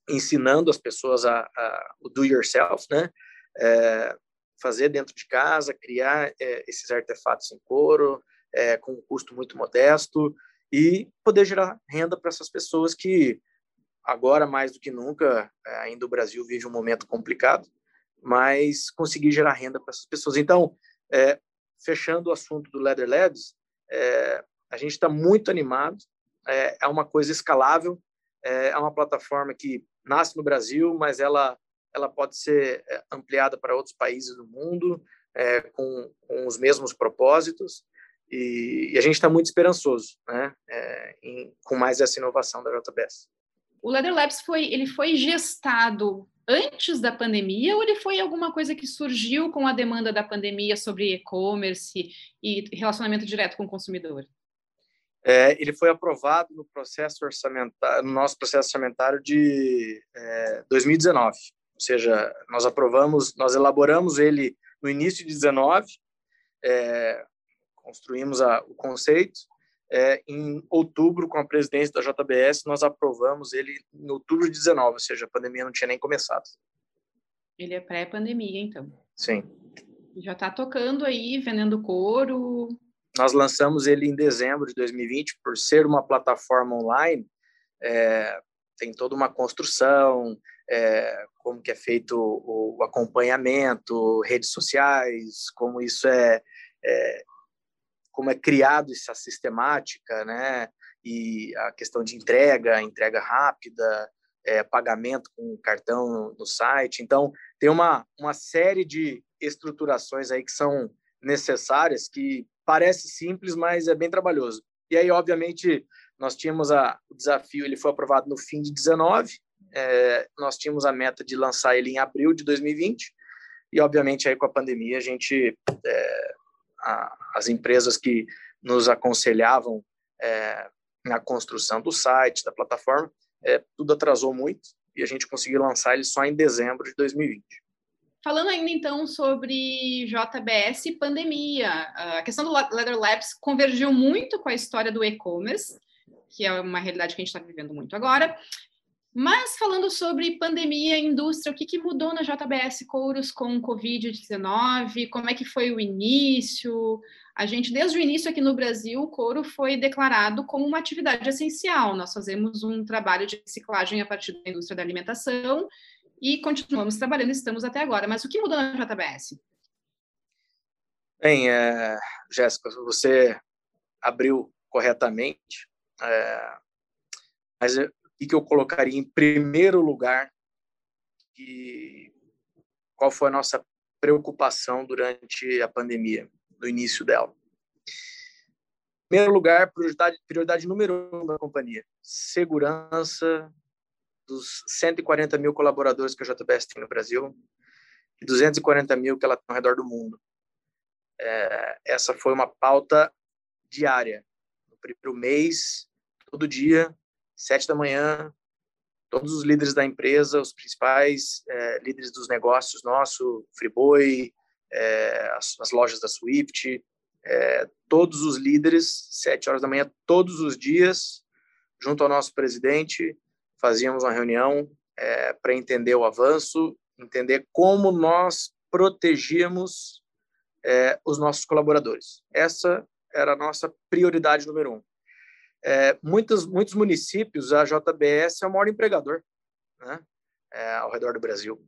ensinando as pessoas a, a, o do yourself, né? É, fazer dentro de casa, criar é, esses artefatos em couro, é, com um custo muito modesto e poder gerar renda para essas pessoas que agora mais do que nunca é, ainda o Brasil vive um momento complicado, mas conseguir gerar renda para essas pessoas. Então, é, fechando o assunto do Leather Labs, é, a gente está muito animado. É, uma coisa escalável, é uma plataforma que nasce no Brasil, mas ela ela pode ser é, ampliada para outros países do mundo com, com os mesmos propósitos. E, e a gente está muito esperançoso, né, é, em, com mais essa inovação da JBS. O Leather Labs foi, ele foi gestado antes da pandemia ou ele foi alguma coisa que surgiu com a demanda da pandemia sobre e-commerce e relacionamento direto com o consumidor? É, ele foi aprovado no processo orçamentário, no nosso processo orçamentário de é, 2019. Ou seja, nós aprovamos, nós elaboramos ele no início de 19, é, construímos a, o conceito. É, em outubro, com a presidência da JBS, nós aprovamos ele em outubro de 19, ou seja, a pandemia não tinha nem começado. Ele é pré-pandemia, então. Sim. Já está tocando aí, vendendo couro. Nós lançamos ele em dezembro de 2020, por ser uma plataforma online, é, tem toda uma construção, é, como que é feito o, o, acompanhamento, redes sociais, como isso é, é como é criado essa sistemática, né? E a questão de entrega, entrega rápida, é, pagamento com cartão no, no, site. Então, tem uma, uma série de estruturações aí que são necessárias, que parece simples, mas é bem trabalhoso. E aí, obviamente, nós tínhamos a, o desafio, ele foi aprovado no fim de 19, é, nós tínhamos a meta de lançar ele em abril de 2020, e obviamente aí com a pandemia a gente é, a, as empresas que nos aconselhavam é, na construção do site, da plataforma, é, tudo atrasou muito e a gente conseguiu lançar ele só em dezembro de 2020. Falando ainda então sobre JBS e pandemia, a questão do Leather Labs convergiu muito com a história do e-commerce, que é uma realidade que a gente está vivendo muito agora. Mas falando sobre pandemia e indústria, o que, que mudou na JBS Couros com o Covid-19? Como é que foi o início? A gente, desde o início aqui no Brasil, o couro foi declarado como uma atividade essencial. Nós fazemos um trabalho de reciclagem a partir da indústria da alimentação e continuamos trabalhando, estamos até agora. Mas o que mudou na JBS? Bem, é, Jéssica, você abriu corretamente, é, mas e que eu colocaria em primeiro lugar e qual foi a nossa preocupação durante a pandemia, no início dela. Em primeiro lugar, prioridade, prioridade número um da companhia, segurança dos 140 mil colaboradores que a JBS tem no Brasil e 240 mil que ela tem ao redor do mundo. É, essa foi uma pauta diária. No primeiro mês, todo dia, sete da manhã, todos os líderes da empresa, os principais é, líderes dos negócios nosso, Friboi, é, as, as, lojas da Swift, é, todos os líderes, sete horas da manhã, todos os dias, junto ao nosso presidente, fazíamos uma reunião é, para entender o avanço, entender como nós protegíamos é, os nossos colaboradores. Essa era a nossa prioridade número um. É, muitos, municípios, a JBS é o maior empregador né, é, ao redor do Brasil.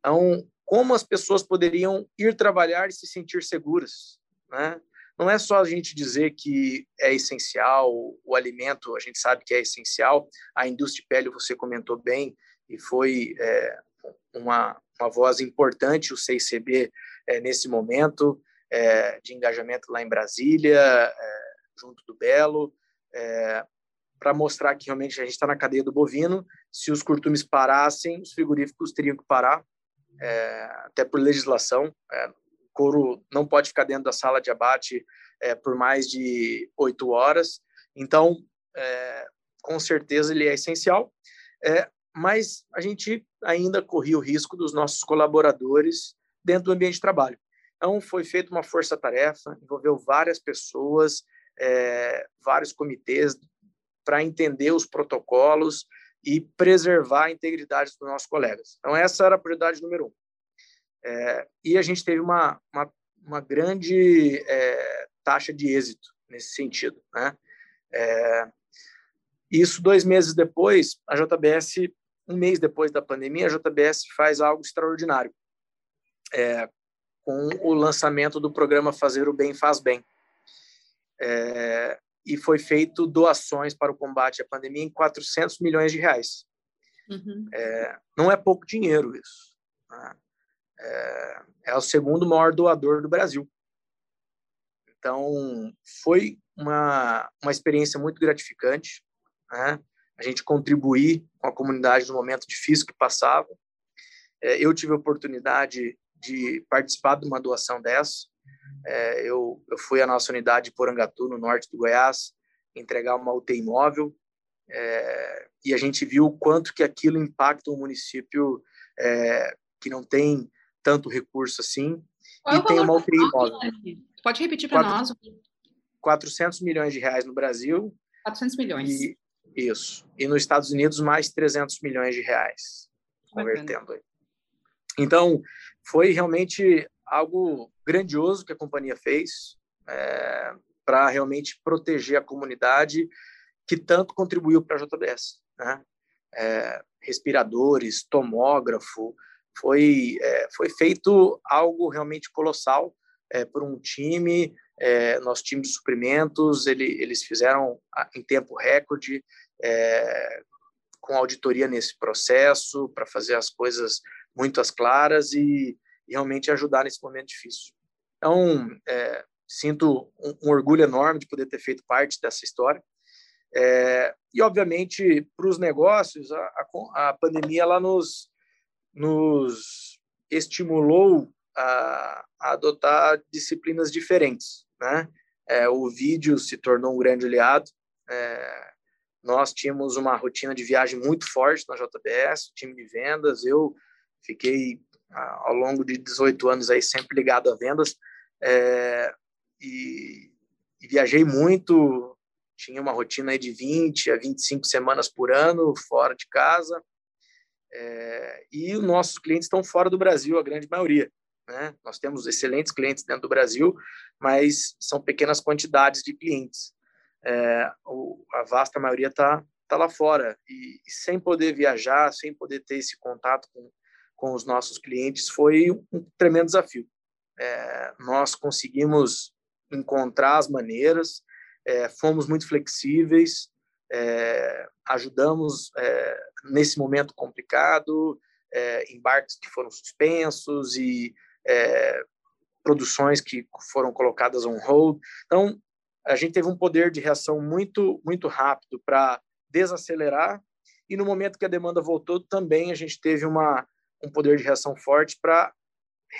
Então, como as pessoas poderiam ir trabalhar e se sentir seguras? Né? Não é só a gente dizer que é essencial, o alimento a gente sabe que é essencial, a indústria de pele você comentou bem, e foi é, uma, uma voz importante o CICB é, nesse momento é, de engajamento lá em Brasília, é, junto do Belo, é, para mostrar que realmente a gente está na cadeia do bovino. Se os curtumes parassem, os frigoríficos teriam que parar, é, até por legislação. Couro não pode ficar dentro da sala de abate é, por mais de oito horas. Então, é, com certeza ele é essencial. É, mas a gente ainda corria o risco dos nossos colaboradores dentro do ambiente de trabalho. Então, foi feita uma força-tarefa, envolveu várias pessoas, vários comitês, para entender os protocolos e preservar a integridade dos nossos colegas. Então, essa era a prioridade número um. É, e a gente teve uma, uma, uma grande é, taxa de êxito nesse sentido. Né? É, isso, dois meses depois, a JBS, um mês depois da pandemia, a JBS faz algo extraordinário, é, com o lançamento do programa Fazer o Bem Faz Bem. É, e foi feito doações para o combate à pandemia em 400 milhões de reais. Uhum. É, não é pouco dinheiro isso. Né? É, é, o segundo maior doador do Brasil. Então, foi uma, uma experiência muito gratificante, né? a gente contribuir com a comunidade no momento difícil que passava. É, eu tive a oportunidade de participar de uma doação dessa. É, eu, eu fui à nossa unidade de Porangatu, no norte do Goiás, entregar uma UTI móvel, é, e a gente viu o quanto que aquilo impacta um município é, que não tem tanto recurso assim, Qual e tem uma UTI móvel. Pode repetir para nós? 400 milhões de reais no Brasil. 400 milhões. E, isso. E nos Estados Unidos, mais 300 milhões de reais, convertendo aí. Então, foi realmente algo grandioso que a companhia fez é, para realmente proteger a comunidade que tanto contribuiu para a JBS. Né? É, respiradores, tomógrafo, foi, é, foi feito algo realmente colossal é, por um time, é, nosso time de suprimentos, ele, eles fizeram em tempo recorde, é, com auditoria nesse processo, para fazer as coisas muito claras e, e, realmente ajudar nesse momento difícil. Então, é, sinto um, um, orgulho enorme de poder ter feito parte dessa história. É, e, obviamente, para os negócios, a, a, a, pandemia ela nos, nos estimulou a, a adotar disciplinas diferentes. Né? É, o vídeo se tornou um grande aliado. É, nós tínhamos uma rotina de viagem muito forte na JBS, time de vendas. Eu fiquei ao longo de 18 anos aí sempre ligado a vendas é, e, e, viajei muito. Tinha uma rotina aí de 20 a 25 semanas por ano fora de casa. É, e os nossos clientes estão fora do Brasil, a grande maioria. Né? Nós temos excelentes clientes dentro do Brasil, mas são pequenas quantidades de clientes é, o, a vasta maioria está tá lá fora e, e, sem poder viajar, sem poder ter esse contato com, com os nossos clientes, foi um tremendo desafio. É, nós conseguimos encontrar as maneiras, é, fomos muito flexíveis, é, ajudamos é, nesse momento complicado, é, embarques que foram suspensos e produções que foram colocadas on hold. Então, a gente teve um poder de reação muito, muito rápido para desacelerar e no momento que a demanda voltou também a gente teve uma, um poder de reação forte para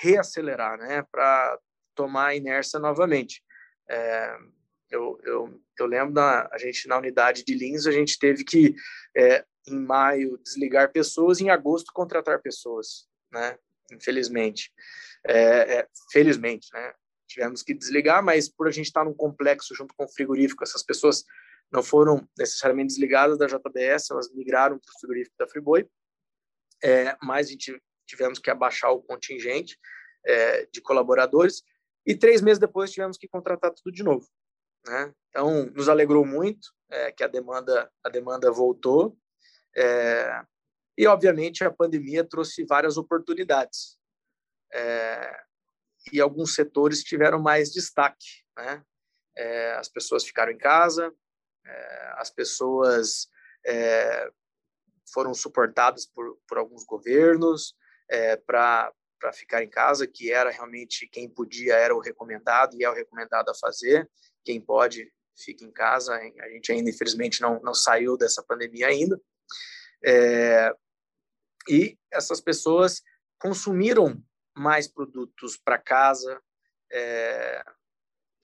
reacelerar, né? Para tomar a inércia novamente. É, eu, eu, eu lembro da a gente na unidade de Lins a gente teve que é, em maio desligar pessoas, em agosto contratar pessoas, né? Infelizmente, é, é felizmente, né? tivemos que desligar, mas por a gente estar num complexo junto com o frigorífico, essas pessoas não foram necessariamente desligadas da JBS, elas migraram para o frigorífico da Friboi, é, mas a gente tivemos que abaixar o contingente é, de colaboradores e três meses depois tivemos que contratar tudo de novo. Né? Então, nos alegrou muito é, que a demanda, a demanda voltou é, e, obviamente, a pandemia trouxe várias oportunidades. É, e alguns setores tiveram mais destaque. Né? É, as pessoas ficaram em casa, é, as pessoas é, foram suportadas por, por alguns governos é, para ficar em casa, que era realmente quem podia era o recomendado e é o recomendado a fazer. Quem pode fica em casa. A gente ainda infelizmente não não saiu dessa pandemia ainda. É, e essas pessoas consumiram mais produtos para casa é,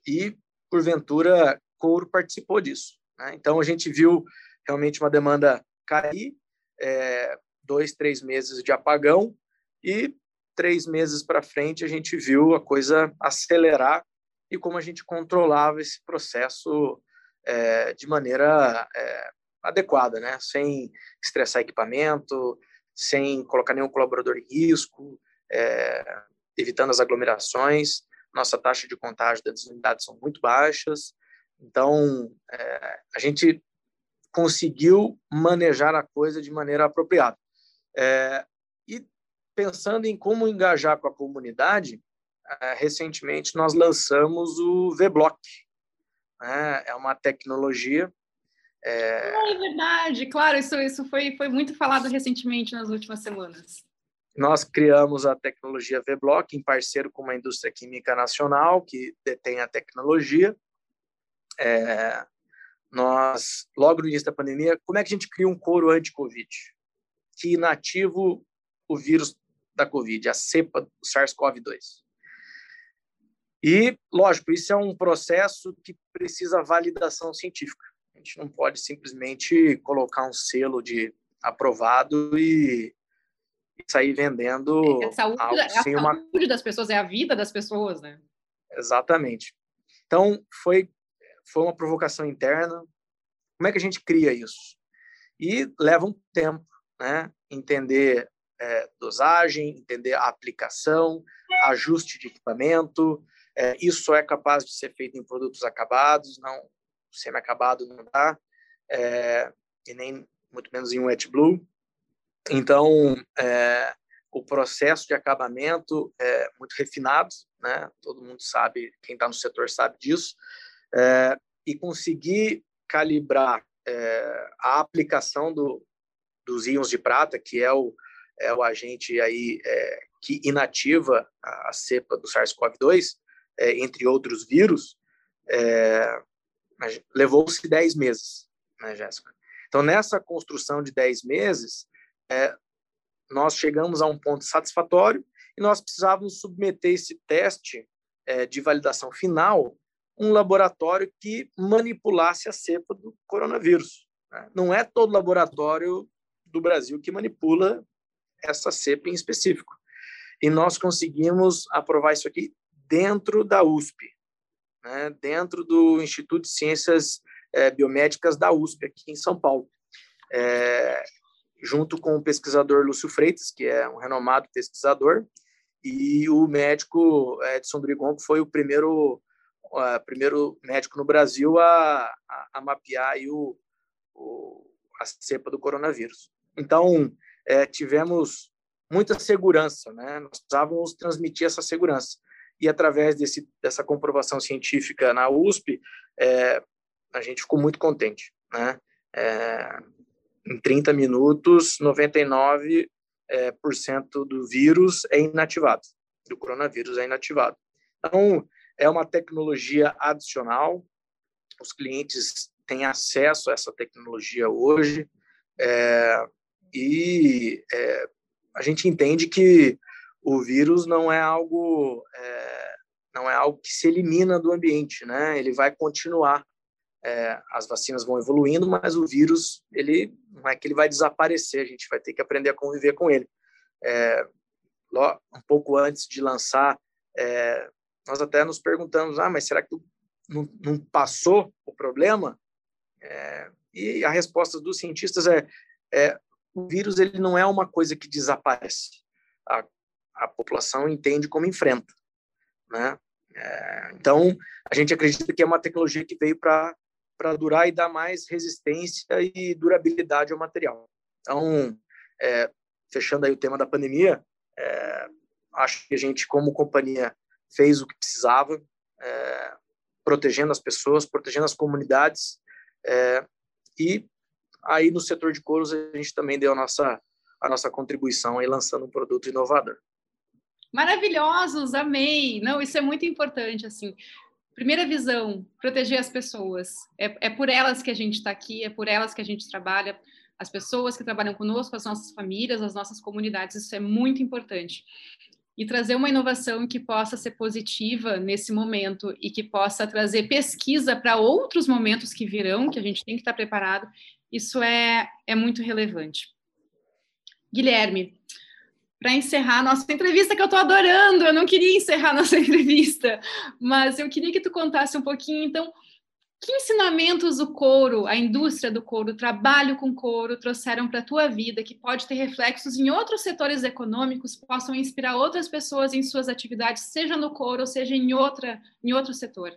e porventura couro participou disso. Né? Então a gente viu realmente uma demanda cair, é, dois, três meses de apagão e três meses para frente a gente viu a coisa acelerar e como a gente controlava esse processo é, de maneira é, adequada, né? Sem estressar equipamento, sem colocar nenhum colaborador em risco, é, evitando as aglomerações. Nossa taxa de contágio das unidades são muito baixas, então é, a gente conseguiu manejar a coisa de maneira apropriada. É, pensando em como engajar com a comunidade, é, recentemente nós lançamos o VBlock. Né? É uma tecnologia. É... é verdade, claro, isso, isso foi, foi muito falado recentemente nas últimas semanas. Nós criamos a tecnologia VBlock em parceiro com uma indústria química nacional que detém a tecnologia. É, nós, logo no início da pandemia, como é que a gente cria um couro anti-Covid? Que inativa o vírus da Covid, a cepa do SARS-CoV-2. E, lógico, isso é um processo que precisa validação científica. A gente não pode simplesmente colocar um selo de aprovado e, e sair vendendo é a saúde, algo sem a uma... saúde das pessoas, é a vida das pessoas, né? Exatamente. Então, foi foi uma provocação interna. Como é que a gente cria isso? E leva um tempo, né? Entender é, dosagem, entender a aplicação, ajuste de equipamento. É, isso só é capaz de ser feito em produtos acabados, não semi-acabado não dá, é, e nem muito menos em wet blue. Então, é, o processo de acabamento é muito refinado, né? Todo mundo sabe, quem está no setor sabe disso é, e conseguir calibrar é, a aplicação do, dos íons de prata, que é o, é o agente aí é, que inativa a cepa do SARS-CoV-2, é, entre outros vírus, é, levou-se 10 meses, né, Jéssica? Então, nessa construção de 10 meses, é, nós chegamos a um ponto satisfatório e nós precisávamos submeter esse teste é, de validação final um laboratório que manipulasse a cepa do coronavírus. Né? Não é todo laboratório do Brasil que manipula essa cepa em específico. E nós conseguimos aprovar isso aqui dentro da USP, né? dentro do Instituto de Ciências é, Biomédicas da USP, aqui em São Paulo. É, junto com o pesquisador Lúcio Freitas, que é um renomado pesquisador, e o médico Edson Drigon, que foi o primeiro uh, primeiro médico no Brasil a, a, a mapear o, o, a cepa do coronavírus. Então, é, tivemos muita segurança, né? Nós precisávamos transmitir essa segurança. E através desse, dessa comprovação científica na USP, é, a gente ficou muito contente, né? É, em 30 minutos, 99% é, por cento do vírus é inativado, do coronavírus é inativado. Então, é uma tecnologia adicional, os clientes têm acesso a essa tecnologia hoje, é, e é, a gente entende que o vírus não é algo é, não é algo que se elimina do ambiente, né? Ele vai continuar. É, as vacinas vão evoluindo, mas o vírus ele não é que ele vai desaparecer. A gente vai ter que aprender a conviver com ele. É, um pouco antes de lançar é, nós até nos perguntamos, ah, mas será que não, não passou o problema? É, e a resposta dos cientistas é, é, o vírus ele não é uma coisa que desaparece. A, a população entende como enfrenta. Né? É, então, a gente acredita que é uma tecnologia que veio para durar e dar mais resistência e durabilidade ao material. Então, é, fechando aí o tema da pandemia, é, acho que a gente, como companhia, fez o que precisava, é, protegendo as pessoas, protegendo as comunidades, é, e aí no setor de couros a gente também deu a nossa, a nossa contribuição aí lançando um produto inovador. Maravilhosos, amei. Não, isso é muito importante, assim. Primeira visão, proteger as pessoas. É, é por elas que a gente está aqui, é por elas que a gente trabalha, as pessoas que trabalham conosco, as nossas famílias, as nossas comunidades, isso é muito importante. E trazer uma inovação que possa ser positiva nesse momento e que possa trazer pesquisa para outros momentos que virão, que a gente tem que estar preparado, isso é, é muito relevante. Guilherme, para encerrar nossa entrevista, que eu estou adorando. Eu não queria encerrar nossa (laughs) entrevista, mas eu queria que tu contasse um pouquinho, então, que ensinamentos o couro, a indústria do couro, o trabalho com couro trouxeram para a tua vida, que pode ter reflexos em outros setores econômicos, possam inspirar outras pessoas em suas atividades, seja no couro ou seja em, outra, em outro setor?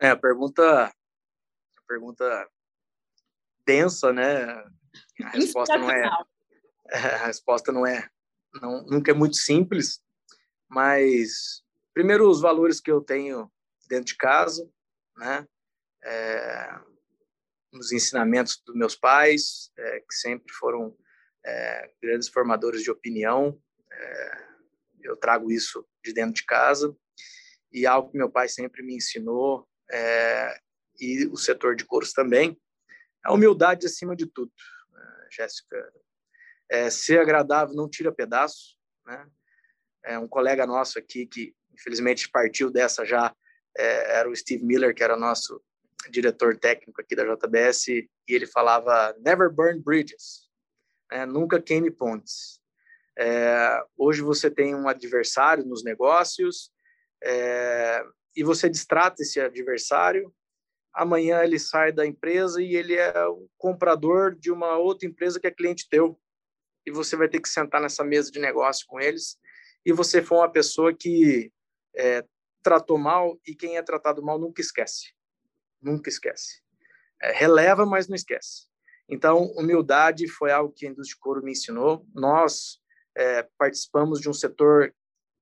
É, a pergunta, pergunta densa, né? A resposta não é (laughs) a resposta não é, não, nunca é muito simples, mas primeiro os valores que eu tenho dentro de casa, né? É, nos ensinamentos dos meus pais, é, que sempre foram é, grandes formadores de opinião, é, eu trago isso de dentro de casa e algo que meu pai sempre me ensinou é, e o setor de cursos também, a humildade acima de tudo. É, Jéssica, é, ser agradável não tira pedaço, né? É um colega nosso aqui que infelizmente partiu dessa já é, era o Steve Miller, que era nosso diretor técnico aqui da JBS, e ele falava never burn bridges, né? nunca queime pontes. É, hoje você tem um adversário nos negócios é, e você distrata esse adversário. Amanhã ele sai da empresa e ele é o comprador de uma outra empresa que é cliente teu e você vai ter que sentar nessa mesa de negócio com eles. E você for uma pessoa que é, tratou mal e quem é tratado mal nunca esquece. Nunca esquece. É, releva, mas não esquece. Então, humildade foi algo que a indústria de couro me ensinou. Nós é, participamos de um setor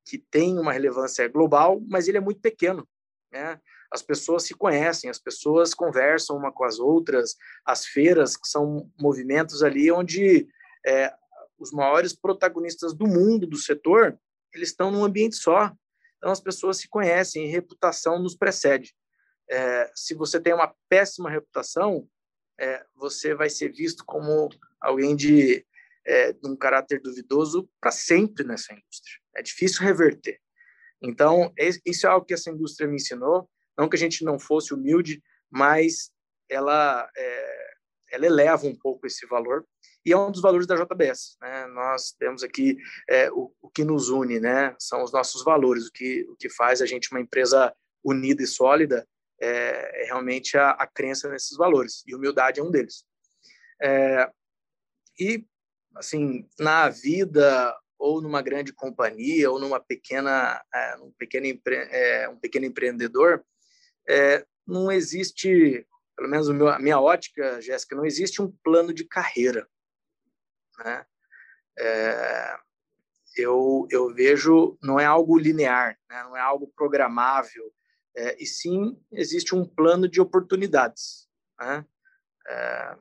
que tem uma relevância global, mas ele é muito pequeno. Né? As pessoas se conhecem, as pessoas conversam uma com as outras, as feiras, que são movimentos ali onde é, os maiores protagonistas do mundo do setor, eles estão num ambiente só. Então as pessoas se conhecem, reputação nos precede. É, se você tem uma péssima reputação, é, você vai ser visto como alguém de, é, de um caráter duvidoso para sempre nessa indústria. É difícil reverter. Então, isso é algo que essa indústria me ensinou. Não que a gente não fosse humilde, mas ela, é, ela eleva um pouco esse valor e é um dos valores da JBS. Né? Nós temos aqui é, o, o, que nos une, né? são os nossos valores, o que, o que faz a gente uma empresa unida e sólida é, é realmente a, a, crença nesses valores, e humildade é um deles. É, e, assim, na vida ou numa grande companhia ou numa pequena, é, um, pequeno empre, é, um pequeno empreendedor, é, não existe, pelo menos a minha ótica, Jéssica, não existe um plano de carreira. Né? É, eu, eu vejo, não é algo linear, né? não é algo programável, é, e sim existe um plano de oportunidades. Né? É,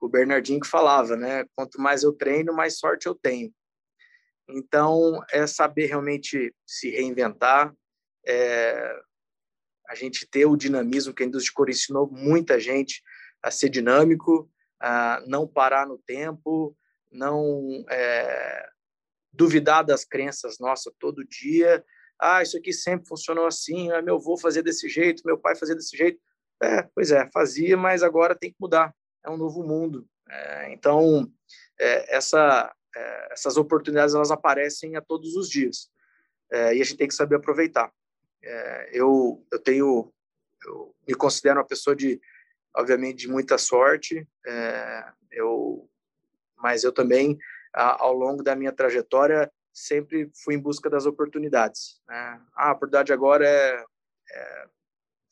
o Bernardinho que falava, né? Quanto mais eu treino, mais sorte eu tenho. Então, é saber realmente se reinventar, é, a gente ter o dinamismo que a indústria de cor ensinou muita gente a ser dinâmico, a não parar no tempo, não é, duvidar das crenças nossas todo dia. Ah, isso aqui sempre funcionou assim, ah, meu avô fazia desse jeito, meu pai fazia desse jeito. É, pois é, fazia, mas agora tem que mudar. É um novo mundo. É, então, é, essa, é, essas oportunidades elas aparecem a todos os dias é, e a gente tem que saber aproveitar. É, eu, eu tenho eu me considero uma pessoa de, obviamente, de muita sorte. É, eu, mas eu também, ao longo da minha trajetória, sempre fui em busca das oportunidades. Né? Ah, a oportunidade agora é, é,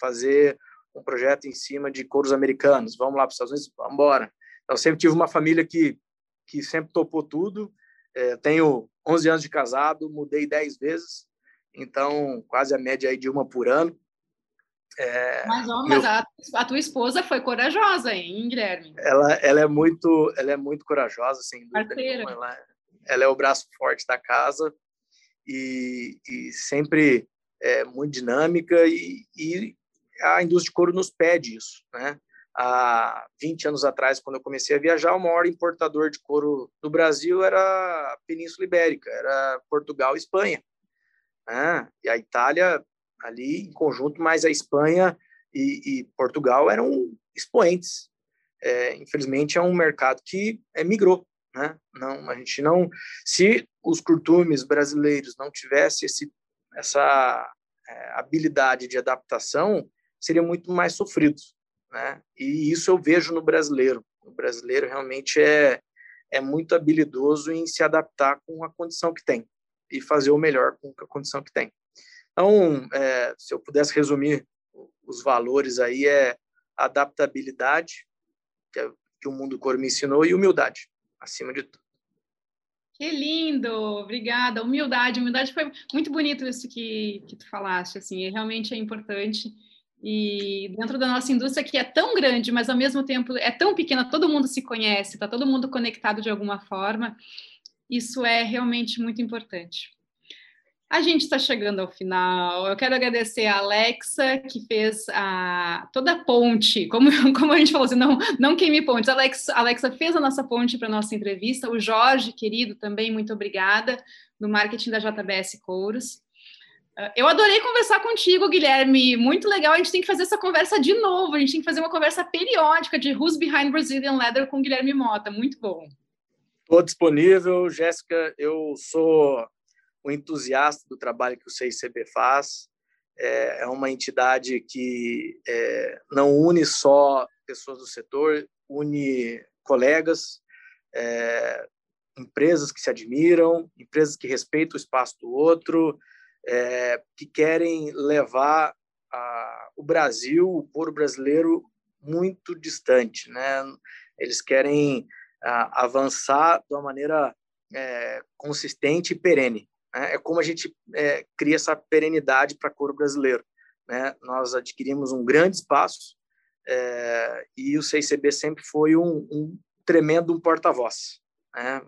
fazer um projeto em cima de couros americanos. Vamos lá para os Estados Unidos? Vamos embora. Eu sempre tive uma família que, que sempre topou tudo. É, tenho 11 anos de casado, mudei 10 vezes, então quase a média aí de uma por ano. É, mas, ó, mas a, a, tua esposa foi corajosa, hein, Guilherme? Ela, ela é muito, ela é muito corajosa, sem dúvida. Ela, ela é o braço forte da casa e, e sempre é muito dinâmica e, e, a indústria de couro nos pede isso, né? Há 20 anos atrás, quando eu comecei a viajar, o maior importador de couro do Brasil era a Península Ibérica, era Portugal e Espanha. Né? E a Itália ali em conjunto, mas a Espanha e, e Portugal eram expoentes. É, infelizmente, é um mercado que é, migrou. Né? Não, a gente não, se os curtumes brasileiros não tivessem esse, essa é, habilidade de adaptação, seriam muito mais sofridos. Né? E isso eu vejo no brasileiro. O brasileiro realmente é, é muito habilidoso em se adaptar com a condição que tem e fazer o melhor com a condição que tem. Então, é, se eu pudesse resumir os valores aí, é adaptabilidade, que, é, que o mundo cor me ensinou, e humildade, acima de tudo. Que lindo, obrigada. Humildade, humildade foi muito bonito isso que, que tu falaste, assim, realmente é importante. E dentro da nossa indústria que é tão grande, mas ao mesmo tempo é tão pequena, todo mundo se conhece, está todo mundo conectado de alguma forma. Isso é realmente muito importante. A gente está chegando ao final. Eu quero agradecer a Alexa, que fez a, toda a ponte, como, (laughs) como a gente falou assim, não, não queime pontes. A Alexa, Alexa fez a nossa ponte para a nossa entrevista. O Jorge, querido, também, muito obrigada, do marketing da JBS Couros. Ah, eu adorei conversar contigo, Guilherme. Muito legal. A gente tem que fazer essa conversa de novo. A gente tem que fazer uma conversa periódica de Who's Behind Brazilian Leather com Guilherme Mota. Muito bom. Estou disponível, Jéssica. Eu sou o entusiasta do trabalho que o CICB faz. É, é uma entidade que é, não une só pessoas do setor, une colegas, é, empresas que se admiram, empresas que respeitam o espaço do outro, é, que querem levar a, o Brasil, o couro brasileiro, muito distante. Né? Eles querem avançar de uma maneira é, consistente e perene. Né? É como a gente é, cria essa perenidade para couro brasileiro. Né? Nós adquirimos um grande espaço é, e o CICB sempre foi um, um tremendo porta-voz, né?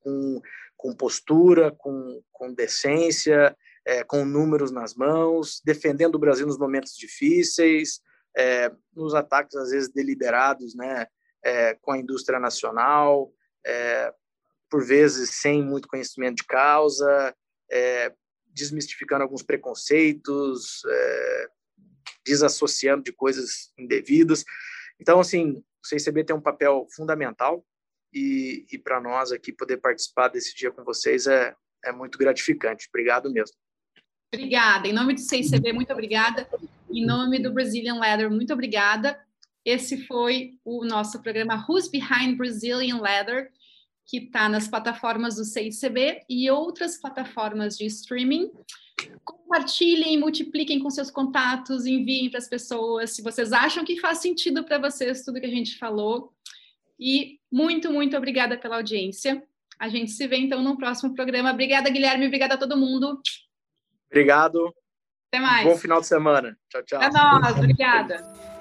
com, com postura, com, com decência, é, com números nas mãos, defendendo o Brasil nos momentos difíceis, é, nos ataques às vezes deliberados, né, é, com a indústria nacional, é, por vezes sem muito conhecimento de causa, é, desmistificando alguns preconceitos, é, desassociando de coisas indevidas. Então, assim, o CICB tem um papel fundamental e, e para nós aqui poder participar desse dia com vocês é, é muito gratificante. Obrigado mesmo. Obrigada. Em nome do CICB, muito obrigada. Em nome do Brazilian Leather, muito obrigada. Esse foi o nosso programa Who's Behind Brazilian Leather que está nas plataformas do CICB e outras plataformas de streaming. Compartilhem, multipliquem com seus contatos, enviem para as pessoas se vocês acham que faz sentido para vocês tudo que a gente falou. E muito, muito obrigada pela audiência. A gente se vê então no próximo programa. Obrigada, Guilherme. Obrigada a todo mundo. Obrigado. Até mais. Bom final de semana. Tchau, tchau. É nós. Obrigada.